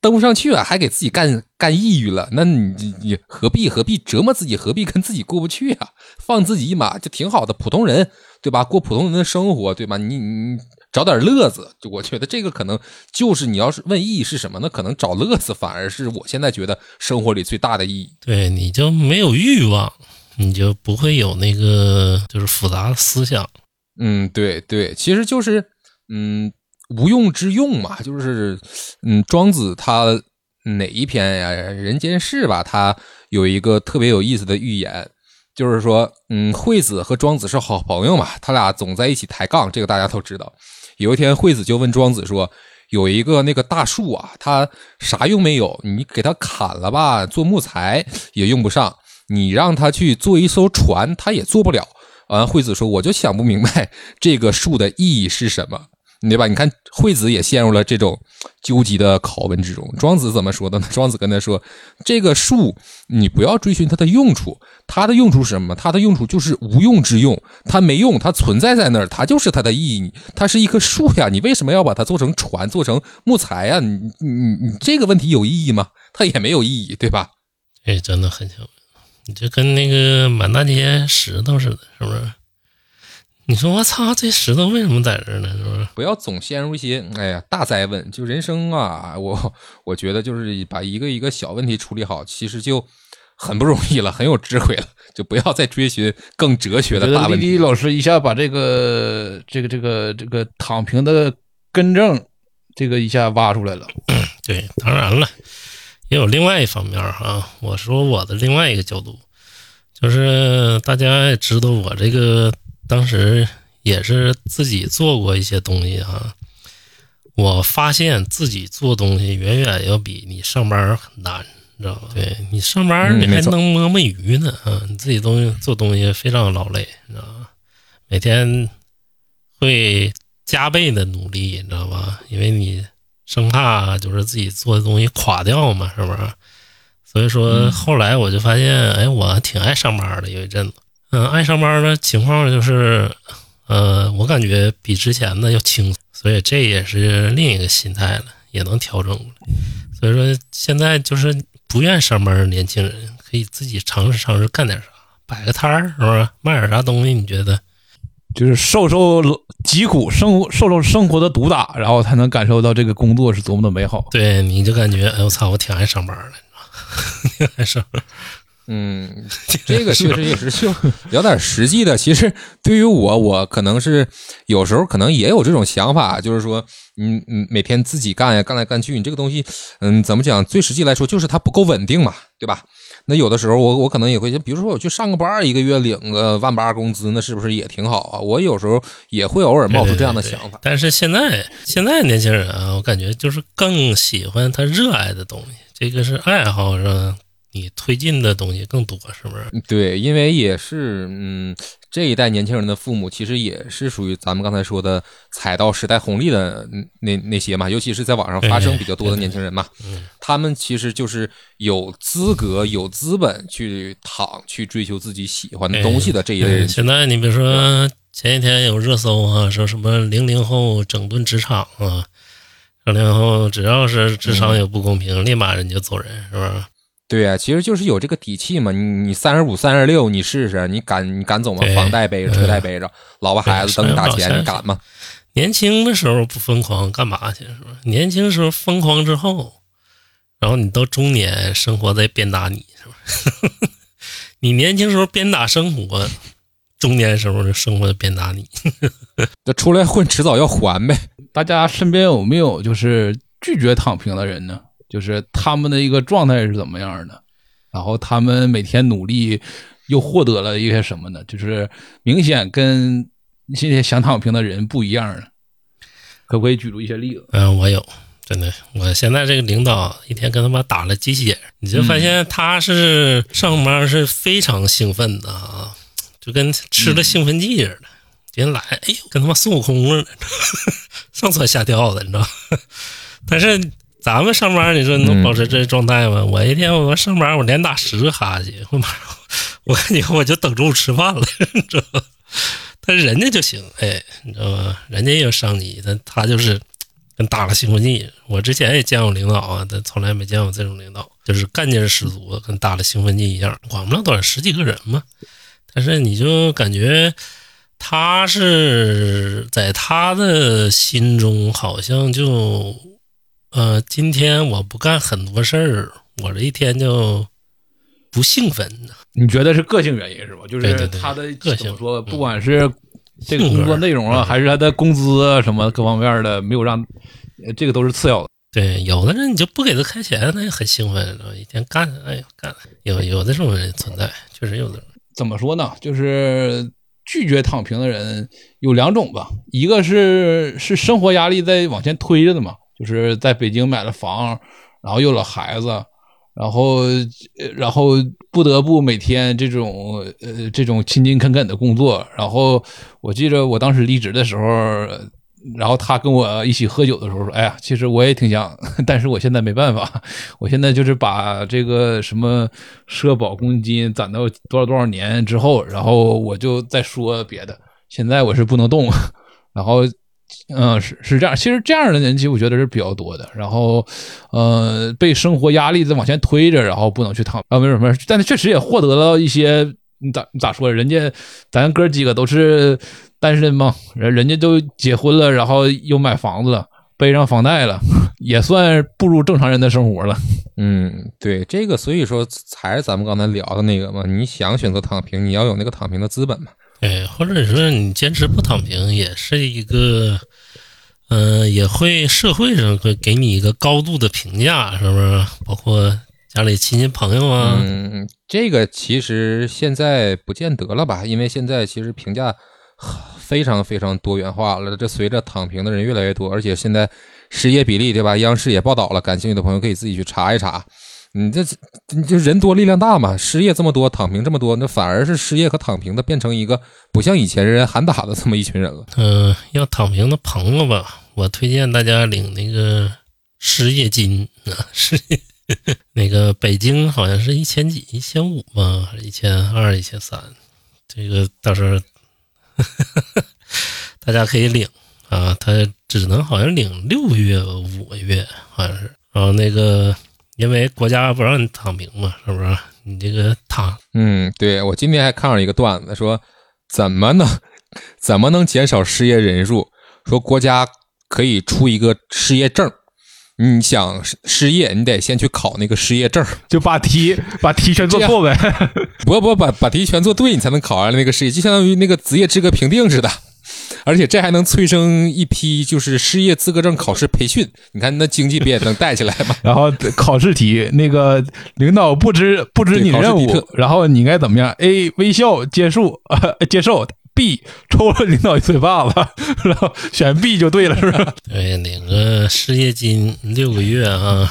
登不上去啊，还给自己干干抑郁了，那你你何必何必折磨自己，何必跟自己过不去啊？放自己一马就挺好的，普通人对吧？过普通人的生活对吧？你你找点乐子，就我觉得这个可能就是你要是问意义是什么，那可能找乐子反而是我现在觉得生活里最大的意义。对，你就没有欲望，你就不会有那个就是复杂的思想。嗯，对对，其实就是嗯。无用之用嘛，就是，嗯，庄子他哪一篇呀？人间世吧，他有一个特别有意思的寓言，就是说，嗯，惠子和庄子是好朋友嘛，他俩总在一起抬杠，这个大家都知道。有一天，惠子就问庄子说：“有一个那个大树啊，它啥用没有？你给它砍了吧，做木材也用不上；你让它去做一艘船，它也做不了。”完，惠子说：“我就想不明白这个树的意义是什么。”对吧？你看惠子也陷入了这种纠结的拷问之中。庄子怎么说的呢？庄子跟他说：“这个树，你不要追寻它的用处，它的用处是什么？它的用处就是无用之用，它没用，它存在在那儿，它就是它的意义。它是一棵树呀，你为什么要把它做成船，做成木材呀？你你你这个问题有意义吗？它也没有意义，对吧？哎，真的很像，你就跟那个满大街石头似的，是不是？”你说我操，这石头为什么在这呢？是不是？不要总陷入一些哎呀大灾问，就人生啊，我我觉得就是把一个一个小问题处理好，其实就很不容易了，很有智慧了。就不要再追寻更哲学的大问题。李老师一下把这个这个这个这个躺平的根正，这个一下挖出来了。对，当然了，也有另外一方面哈。我说我的另外一个角度，就是大家也知道我这个。当时也是自己做过一些东西啊，我发现自己做东西远远要比你上班很难，你知道吧？对你上班你还能摸摸鱼呢啊，你自己东西做东西非常劳累，你知道吧？每天会加倍的努力，你知道吧？因为你生怕就是自己做的东西垮掉嘛，是不是？所以说后来我就发现，哎，我挺爱上班的，有一阵子。嗯，爱上班的情况就是，呃，我感觉比之前的要轻松，所以这也是另一个心态了，也能调整过来。所以说，现在就是不愿上班的年轻人，可以自己尝试尝试干点啥，摆个摊儿，是不是？卖点啥东西？你觉得？就是受受疾苦，生活受受生活的毒打，然后才能感受到这个工作是多么的美好。对，你就感觉，哎，我操，我挺爱上班的，挺爱上。嗯，这个确实也是就聊点实际的。其实对于我，我可能是有时候可能也有这种想法，就是说，嗯嗯，每天自己干呀，干来干去，你这个东西，嗯，怎么讲？最实际来说，就是它不够稳定嘛，对吧？那有的时候，我我可能也会，比如说我去上个班，一个月领个万八工资，那是不是也挺好啊？我有时候也会偶尔冒出这样的想法。但是现在现在年轻人啊，我感觉就是更喜欢他热爱的东西，这个是爱好，是吧？你推进的东西更多，是不是？对，因为也是，嗯，这一代年轻人的父母其实也是属于咱们刚才说的踩到时代红利的那那些嘛，尤其是在网上发声比较多的年轻人嘛，他们其实就是有资格、有资本去躺、去追求自己喜欢的东西的这一类人。现在你比如说前几天有热搜啊，说什么零零后整顿职场啊，零零后只要是职场有不公平，立马人就走人，是不是？对呀，其实就是有这个底气嘛。你你三十五、三十六，你试试，你敢你敢走吗？房贷背着，车贷背着，老婆孩子等你打钱，你敢吗？年轻的时候不疯狂干嘛去？是吧？年轻时候疯狂之后，然后你到中年，生活在鞭打你，是吧？你年轻时候鞭打生活，中年时候就生活鞭打你。这出来混，迟早要还呗。大家身边有没有就是拒绝躺平的人呢？就是他们的一个状态是怎么样的，然后他们每天努力又获得了一些什么呢？就是明显跟那些想躺平的人不一样的，可不可以举出一些例子？嗯，我有，真的，我现在这个领导一天跟他妈打了鸡血，你就发现他是上班是非常兴奋的啊，就跟吃了兴奋剂似的。今天来，哎呦，跟他妈孙悟空似的，上蹿下跳的，你知道？但是咱们上班，你说你能保持这状态吗？我一天我上班，我连打十个哈欠，我马上，我感觉我就等中午吃饭了，你知道？但是人家就行，哎，你知道吗？人家也有上级，但他就是跟打了兴奋剂。我之前也见过领导啊，但从来没见过这种领导，就是干劲十足，跟打了兴奋剂一样。管不了多少，十几个人嘛。但是你就感觉。他是在他的心中，好像就，呃，今天我不干很多事儿，我这一天就不兴奋。你觉得是个性原因是吧？就是他的个性说，不管是这个工作内容啊，还是他的工资啊，什么各方面的，没有让这个都是次要的。对，有的人你就不给他开钱，他也很兴奋，一天干，哎呀干。有有的这种人存在，确实有的。怎么说呢？就是。拒绝躺平的人有两种吧，一个是是生活压力在往前推着的嘛，就是在北京买了房，然后有了孩子，然后然后不得不每天这种呃这种勤勤恳恳的工作，然后我记得我当时离职的时候。然后他跟我一起喝酒的时候说：“哎呀，其实我也挺想，但是我现在没办法，我现在就是把这个什么社保公积金攒到多少多少年之后，然后我就再说别的。现在我是不能动。然后，嗯，是是这样。其实这样的人，其实我觉得是比较多的。然后，呃，被生活压力在往前推着，然后不能去躺啊，没什么。但是确实也获得了一些，咋咋说？人家咱哥几个都是。”单身嘛，人人家都结婚了，然后又买房子了，背上房贷了，也算步入正常人的生活了。嗯，对，这个所以说才是咱们刚才聊的那个嘛，你想选择躺平，你要有那个躺平的资本嘛。哎，或者你说你坚持不躺平，也是一个，嗯，也会社会上会给你一个高度的评价，是不是？包括家里亲戚朋友啊。嗯，这个其实现在不见得了吧，因为现在其实评价。非常非常多元化了，这随着躺平的人越来越多，而且现在失业比例，对吧？央视也报道了，感兴趣的朋友可以自己去查一查。你这你就人多力量大嘛，失业这么多，躺平这么多，那反而是失业和躺平的变成一个不像以前人喊打的这么一群人了。嗯，要躺平的朋友吧，我推荐大家领那个失业金啊，失业那个北京好像是一千几，一千五吧，还是一千二、一千三？这个到时候。大家可以领啊，他只能好像领六个月、五个月，好像是。然后那个，因为国家不让你躺平嘛，是不是？你这个躺，嗯，对我今天还看到一个段子，说怎么能 怎么能减少失业人数？说国家可以出一个失业证。你想失业，你得先去考那个失业证，就把题 把题全做错呗。不不，把把题全做对，你才能考上那个失业，就相当于那个职业资格评定似的。而且这还能催生一批就是失业资格证考试培训。你看那经济不也能带起来吗？然后考试题，那个领导布置布置你任务，然后你应该怎么样？A 微笑接受，接受。B 抽了领导一嘴巴子，然后选 B 就对了，是吧？对，领个失业金六个月啊，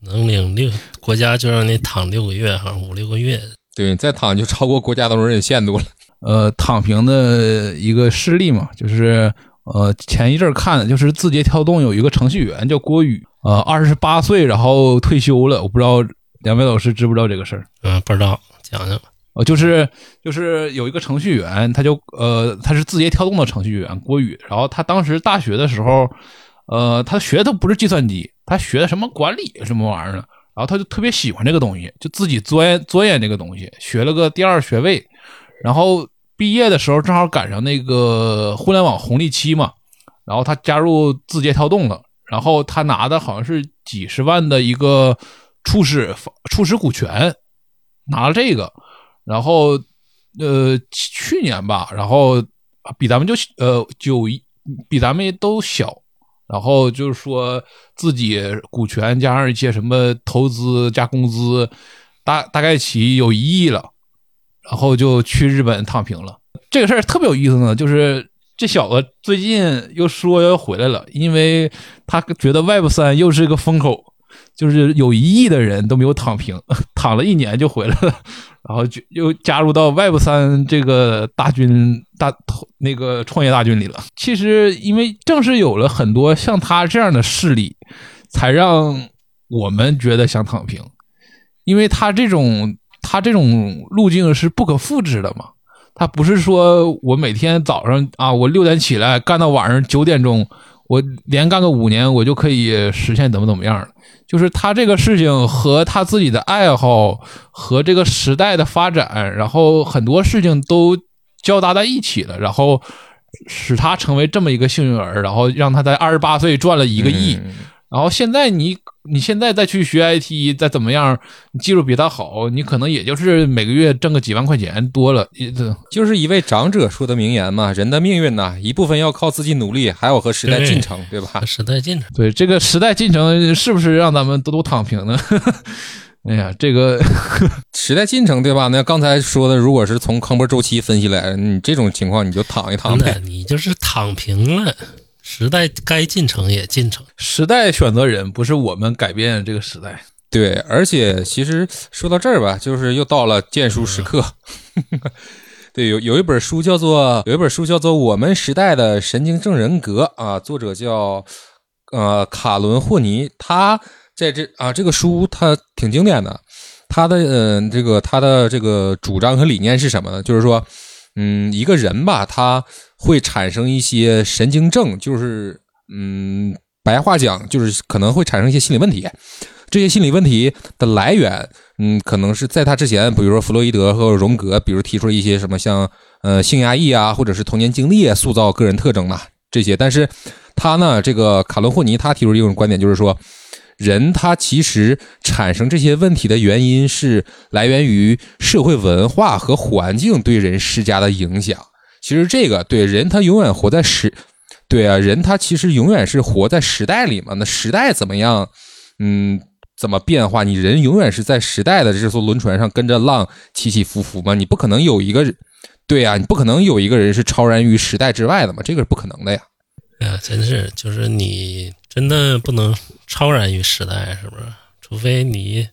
能领六，国家就让你躺六个月哈，五六个月。对，再躺就超过国家的容忍限度了。呃，躺平的一个事例嘛，就是呃前一阵看的，就是字节跳动有一个程序员叫郭宇，呃，二十八岁然后退休了，我不知道两位老师知不知道这个事儿？嗯，不知道，讲讲。呃，就是就是有一个程序员，他就呃，他是字节跳动的程序员郭宇，然后他当时大学的时候，呃，他学的不是计算机，他学的什么管理什么玩意儿呢？然后他就特别喜欢这个东西，就自己钻研钻研这个东西，学了个第二学位，然后毕业的时候正好赶上那个互联网红利期嘛，然后他加入字节跳动了，然后他拿的好像是几十万的一个初始初始股权，拿了这个。然后，呃，去年吧，然后比咱们就呃九一比咱们都小，然后就是说自己股权加上一些什么投资加工资，大大概起有一亿了，然后就去日本躺平了。这个事儿特别有意思呢，就是这小子最近又说要回来了，因为他觉得 Web 三又是个风口，就是有一亿的人都没有躺平，躺了一年就回来了，然后就又加入到 Web 三这个大军大那个创业大军里了。其实，因为正是有了很多像他这样的势力，才让我们觉得想躺平，因为他这种他这种路径是不可复制的嘛。他不是说我每天早上啊，我六点起来干到晚上九点钟，我连干个五年，我就可以实现怎么怎么样了。就是他这个事情和他自己的爱好和这个时代的发展，然后很多事情都交搭在一起了，然后使他成为这么一个幸运儿，然后让他在二十八岁赚了一个亿。然后现在你你现在再去学 IT 再怎么样，你技术比他好，你可能也就是每个月挣个几万块钱多了。这就是一位长者说的名言嘛，人的命运呐，一部分要靠自己努力，还有和时代进程，对吧？时代进程，对这个时代进程是不是让咱们都都躺平呢？哎呀，这个 时代进程对吧？那刚才说的，如果是从康波周期分析来，你这种情况你就躺一躺呗，你就是躺平了。时代该进程也进程，时代选择人，不是我们改变这个时代。对，而且其实说到这儿吧，就是又到了荐书时刻。对，有有一本书叫做有一本书叫做《我们时代的神经症人格》啊，作者叫呃卡伦霍尼，他在这啊这个书他挺经典的，他的嗯这个他的这个主张和理念是什么呢？就是说。嗯，一个人吧，他会产生一些神经症，就是嗯，白话讲就是可能会产生一些心理问题。这些心理问题的来源，嗯，可能是在他之前，比如说弗洛伊德和荣格，比如提出了一些什么像呃性压抑啊，或者是童年经历塑造个人特征呐这些。但是他呢，这个卡伦霍尼他提出一种观点，就是说。人他其实产生这些问题的原因是来源于社会文化和环境对人施加的影响。其实这个对人他永远活在时，对啊，人他其实永远是活在时代里嘛。那时代怎么样？嗯，怎么变化？你人永远是在时代的这艘轮船上跟着浪起起伏伏嘛。你不可能有一个，对呀，你不可能有一个人是超然于时代之外的嘛。这个是不可能的呀。哎呀，真是，就是你真的不能超然于时代，是不是？除非你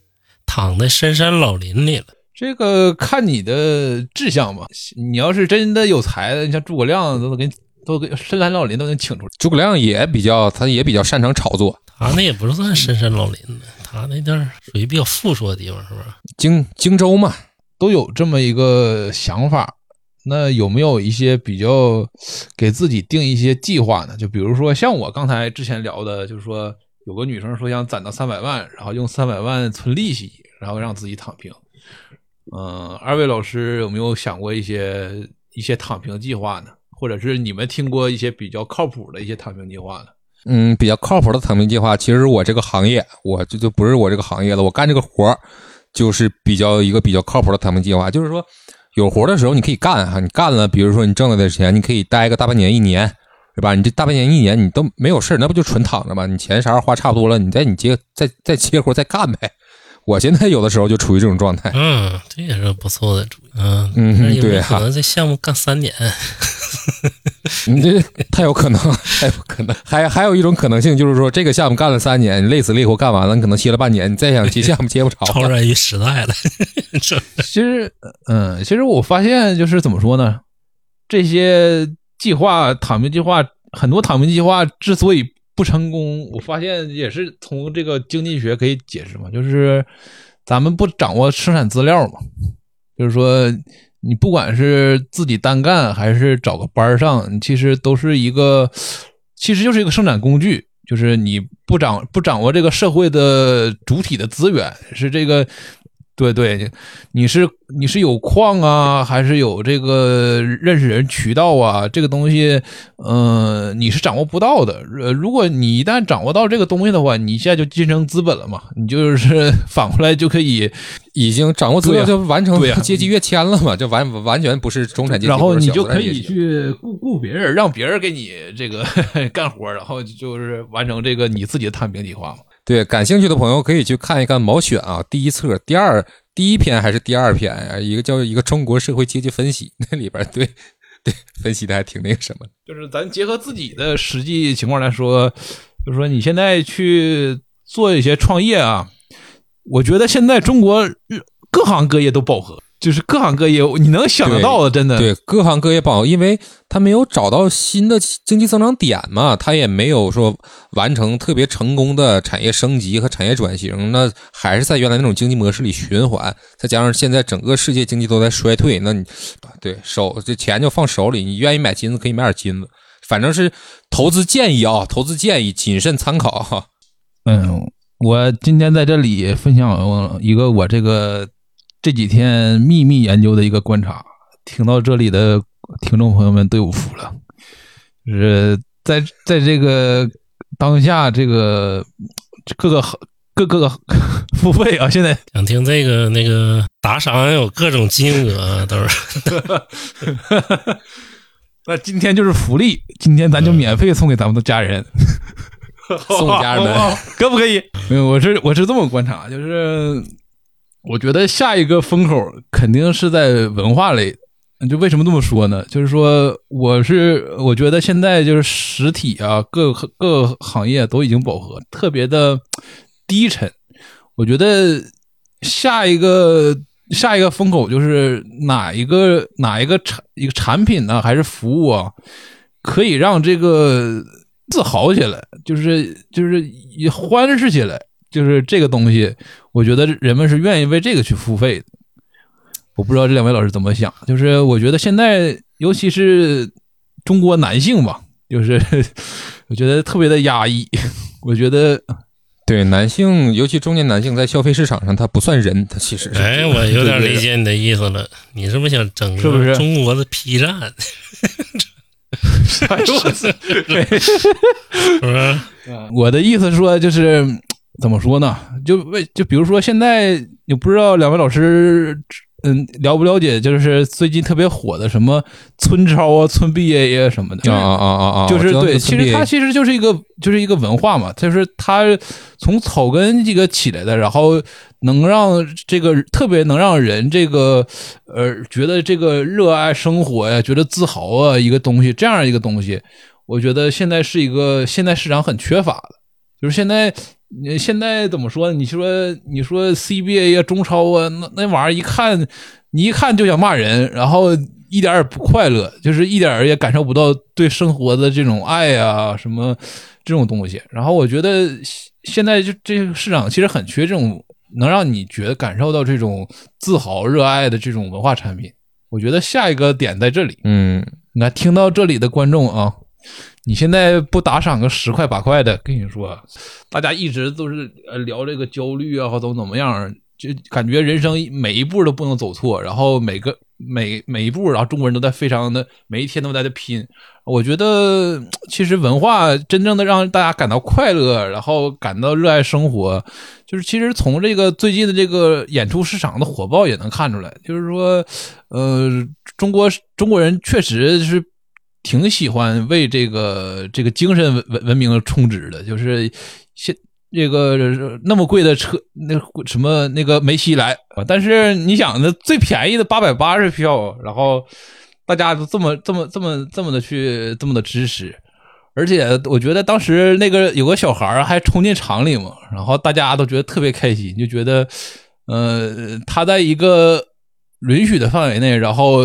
躺在深山老林里了。这个看你的志向吧。你要是真的有才的，你像诸葛亮都能给都给深山老林都能请出来。诸葛亮也比较，他也比较擅长炒作。他那也不算深山老林的，他那地儿属于比较富庶的地方，是不是？荆荆州嘛，都有这么一个想法。那有没有一些比较给自己定一些计划呢？就比如说像我刚才之前聊的，就是说有个女生说想攒到三百万，然后用三百万存利息，然后让自己躺平。嗯，二位老师有没有想过一些一些躺平计划呢？或者是你们听过一些比较靠谱的一些躺平计划呢？嗯，比较靠谱的躺平计划，其实我这个行业，我这就不是我这个行业了，我干这个活儿就是比较一个比较靠谱的躺平计划，就是说。有活的时候你可以干哈，你干了，比如说你挣了的钱，你可以待个大半年、一年，对吧？你这大半年、一年你都没有事那不就纯躺着吗？你钱啥时候花差不多了，你再你接再再接活再干呗。我现在有的时候就处于这种状态。嗯，这也是不错的主意。嗯嗯，对，可能这项目干三年。你这太有可能，太有可能。还还有一种可能性就是说，这个项目干了三年，你累死累活干完了，你可能歇了半年，你再想接项目接不着。超然于时代了。其实，嗯，其实我发现就是怎么说呢？这些计划躺平计划，很多躺平计划之所以不成功，我发现也是从这个经济学可以解释嘛，就是咱们不掌握生产资料嘛，就是说。你不管是自己单干还是找个班上，其实都是一个，其实就是一个生产工具。就是你不掌不掌握这个社会的主体的资源，是这个。对对，你是你是有矿啊，还是有这个认识人渠道啊？这个东西，嗯，你是掌握不到的。呃，如果你一旦掌握到这个东西的话，你现在就晋升资本了嘛？你就是 反过来就可以已经掌握资料，就完成阶级跃迁了嘛？就完完全不是中产阶级，然后你就可以去雇雇别人，让别人给你这个 干活，然后就是完成这个你自己的探平计划嘛？对，感兴趣的朋友可以去看一看《毛选》啊，第一册第二第一篇还是第二篇呀？一个叫一个中国社会阶级分析，那里边对分析的还挺那个什么。就是咱结合自己的实际情况来说，就是说你现在去做一些创业啊，我觉得现在中国各行各业都饱和，就是各行各业你能想得到的，真的对各行各业不好，因为他没有找到新的经济增长点嘛，他也没有说完成特别成功的产业升级和产业转型，那还是在原来那种经济模式里循环。再加上现在整个世界经济都在衰退，那你对手这钱就放手里，你愿意买金子可以买点金子，反正是投资建议啊，投资建议谨慎参考哈。嗯，我今天在这里分享一个我这个这几天秘密研究的一个观察，听到这里的听众朋友们都有福了，就是在在这个当下这个各个各个付费啊，现在想听这个那个打赏有各种金额都是，那今天就是福利，今天咱就免费送给咱们的家人。送家人们，可不可以？没有，我是我是这么观察，就是我觉得下一个风口肯定是在文化类。就为什么这么说呢？就是说，我是我觉得现在就是实体啊，各各行业都已经饱和，特别的低沉。我觉得下一个下一个风口就是哪一个哪一个产一个产品呢，还是服务啊，可以让这个。自豪起来，就是就是也欢实起来，就是这个东西，我觉得人们是愿意为这个去付费的。我不知道这两位老师怎么想，就是我觉得现在，尤其是中国男性吧，就是 我觉得特别的压抑。我觉得，对男性，尤其中年男性，在消费市场上，他不算人，他其实……哎，我有点理解你的意思了，你是不是想整个中国的 P 站？啥意思？我的意思说就是怎么说呢？就为就比如说现在，也不知道两位老师。嗯，了不了解？就是最近特别火的什么村超啊、村 BA 啊什么的啊啊啊啊！就是对，其实它其实就是一个就是一个文化嘛，就是它从草根这个起来的，然后能让这个特别能让人这个呃觉得这个热爱生活呀，觉得自豪啊一个东西，这样一个东西，我觉得现在是一个现在市场很缺乏的，就是现在。你现在怎么说？你说你说 CBA 啊，中超啊，那那玩意儿一看，你一看就想骂人，然后一点也不快乐，就是一点也感受不到对生活的这种爱啊，什么这种东西。然后我觉得现在就这个市场其实很缺这种能让你觉得感受到这种自豪、热爱的这种文化产品。我觉得下一个点在这里。嗯，那听到这里的观众啊。你现在不打赏个十块八块的，跟你说，大家一直都是呃聊这个焦虑啊，或怎么怎么样，就感觉人生每一步都不能走错，然后每个每每一步，然后中国人都在非常的每一天都在这拼。我觉得其实文化真正的让大家感到快乐，然后感到热爱生活，就是其实从这个最近的这个演出市场的火爆也能看出来，就是说，呃，中国中国人确实是。挺喜欢为这个这个精神文文明充值的，就是现这个那么贵的车，那什么那个梅西来，但是你想，那最便宜的八百八十票，然后大家都这么这么这么这么的去这么的支持，而且我觉得当时那个有个小孩还冲进场里嘛，然后大家都觉得特别开心，就觉得呃他在一个允许的范围内，然后。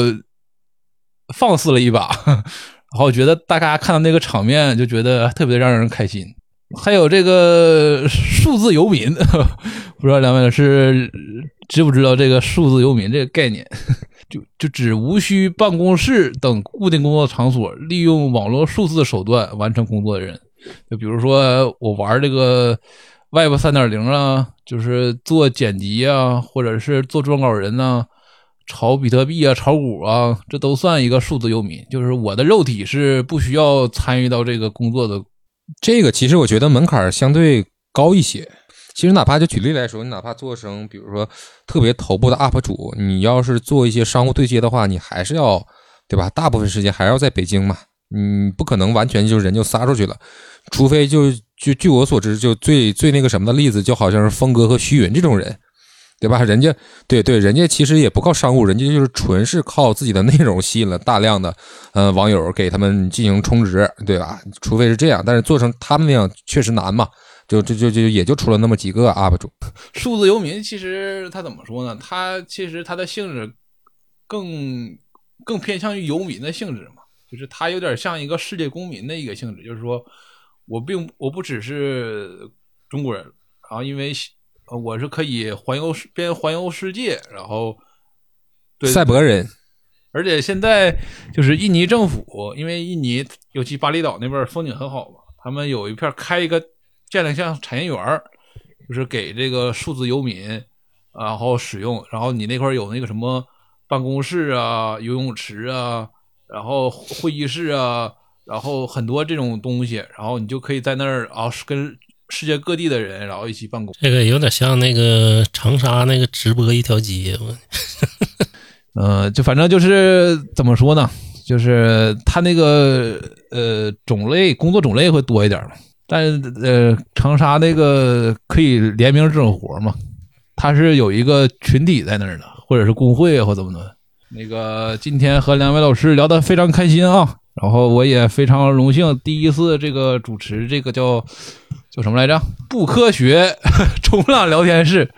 放肆了一把，然后觉得大家看到那个场面就觉得特别让人开心。还有这个数字游民，不知道两位老师知不知道这个数字游民这个概念？就就指无需办公室等固定工作场所，利用网络数字手段完成工作的人。就比如说我玩这个 Web 三点零啊，就是做剪辑啊，或者是做撰稿人呢。炒比特币啊，炒股啊，这都算一个数字游民。就是我的肉体是不需要参与到这个工作的。这个其实我觉得门槛相对高一些。其实哪怕就举例来说，你哪怕做成，比如说特别头部的 UP 主，你要是做一些商务对接的话，你还是要，对吧？大部分时间还是要在北京嘛，你不可能完全就人就撒出去了。除非就就据我所知，就最最那个什么的例子，就好像是峰哥和徐云这种人。对吧？人家对对，人家其实也不靠商务，人家就是纯是靠自己的内容吸引了大量的呃网友给他们进行充值，对吧？除非是这样，但是做成他们那样确实难嘛，就就就就也就出了那么几个 UP 主。数字游民其实他怎么说呢？他其实他的性质更更偏向于游民的性质嘛，就是他有点像一个世界公民的一个性质，就是说我并我不只是中国人，然后因为呃我是可以环游世边环游世界，然后对赛博人，而且现在就是印尼政府，因为印尼尤其巴厘岛那边风景很好嘛，他们有一片开一个建了像产业园儿，就是给这个数字游民然后使用，然后你那块有那个什么办公室啊、游泳池啊，然后会议室啊，然后很多这种东西，然后你就可以在那儿啊跟世界各地的人然后一起办公。这个有点像那个长沙那个直播一条街，我 呃，就反正就是怎么说呢，就是他那个呃种类工作种类会多一点嘛，但呃长沙那个可以联名这种活嘛，他是有一个群体在那儿的，或者是工会或怎么的。那个今天和两位老师聊得非常开心啊，然后我也非常荣幸第一次这个主持这个叫叫什么来着？不科学冲浪聊天室，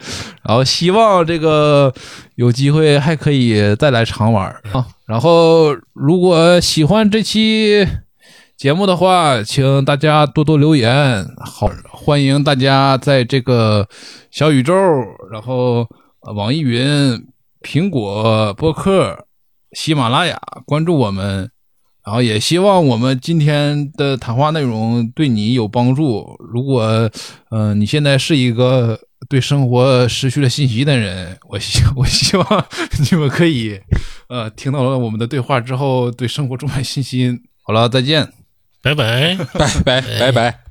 然后希望这个有机会还可以再来常玩啊。然后如果喜欢这期节目的话，请大家多多留言，好，欢迎大家在这个小宇宙，然后呃网易云、苹果播客、喜马拉雅关注我们。然后也希望我们今天的谈话内容对你有帮助。如果，嗯、呃，你现在是一个对生活失去了信心的人，我希 我希望你们可以，呃，听到了我们的对话之后，对生活充满信心。好了，再见。拜拜。拜拜拜拜。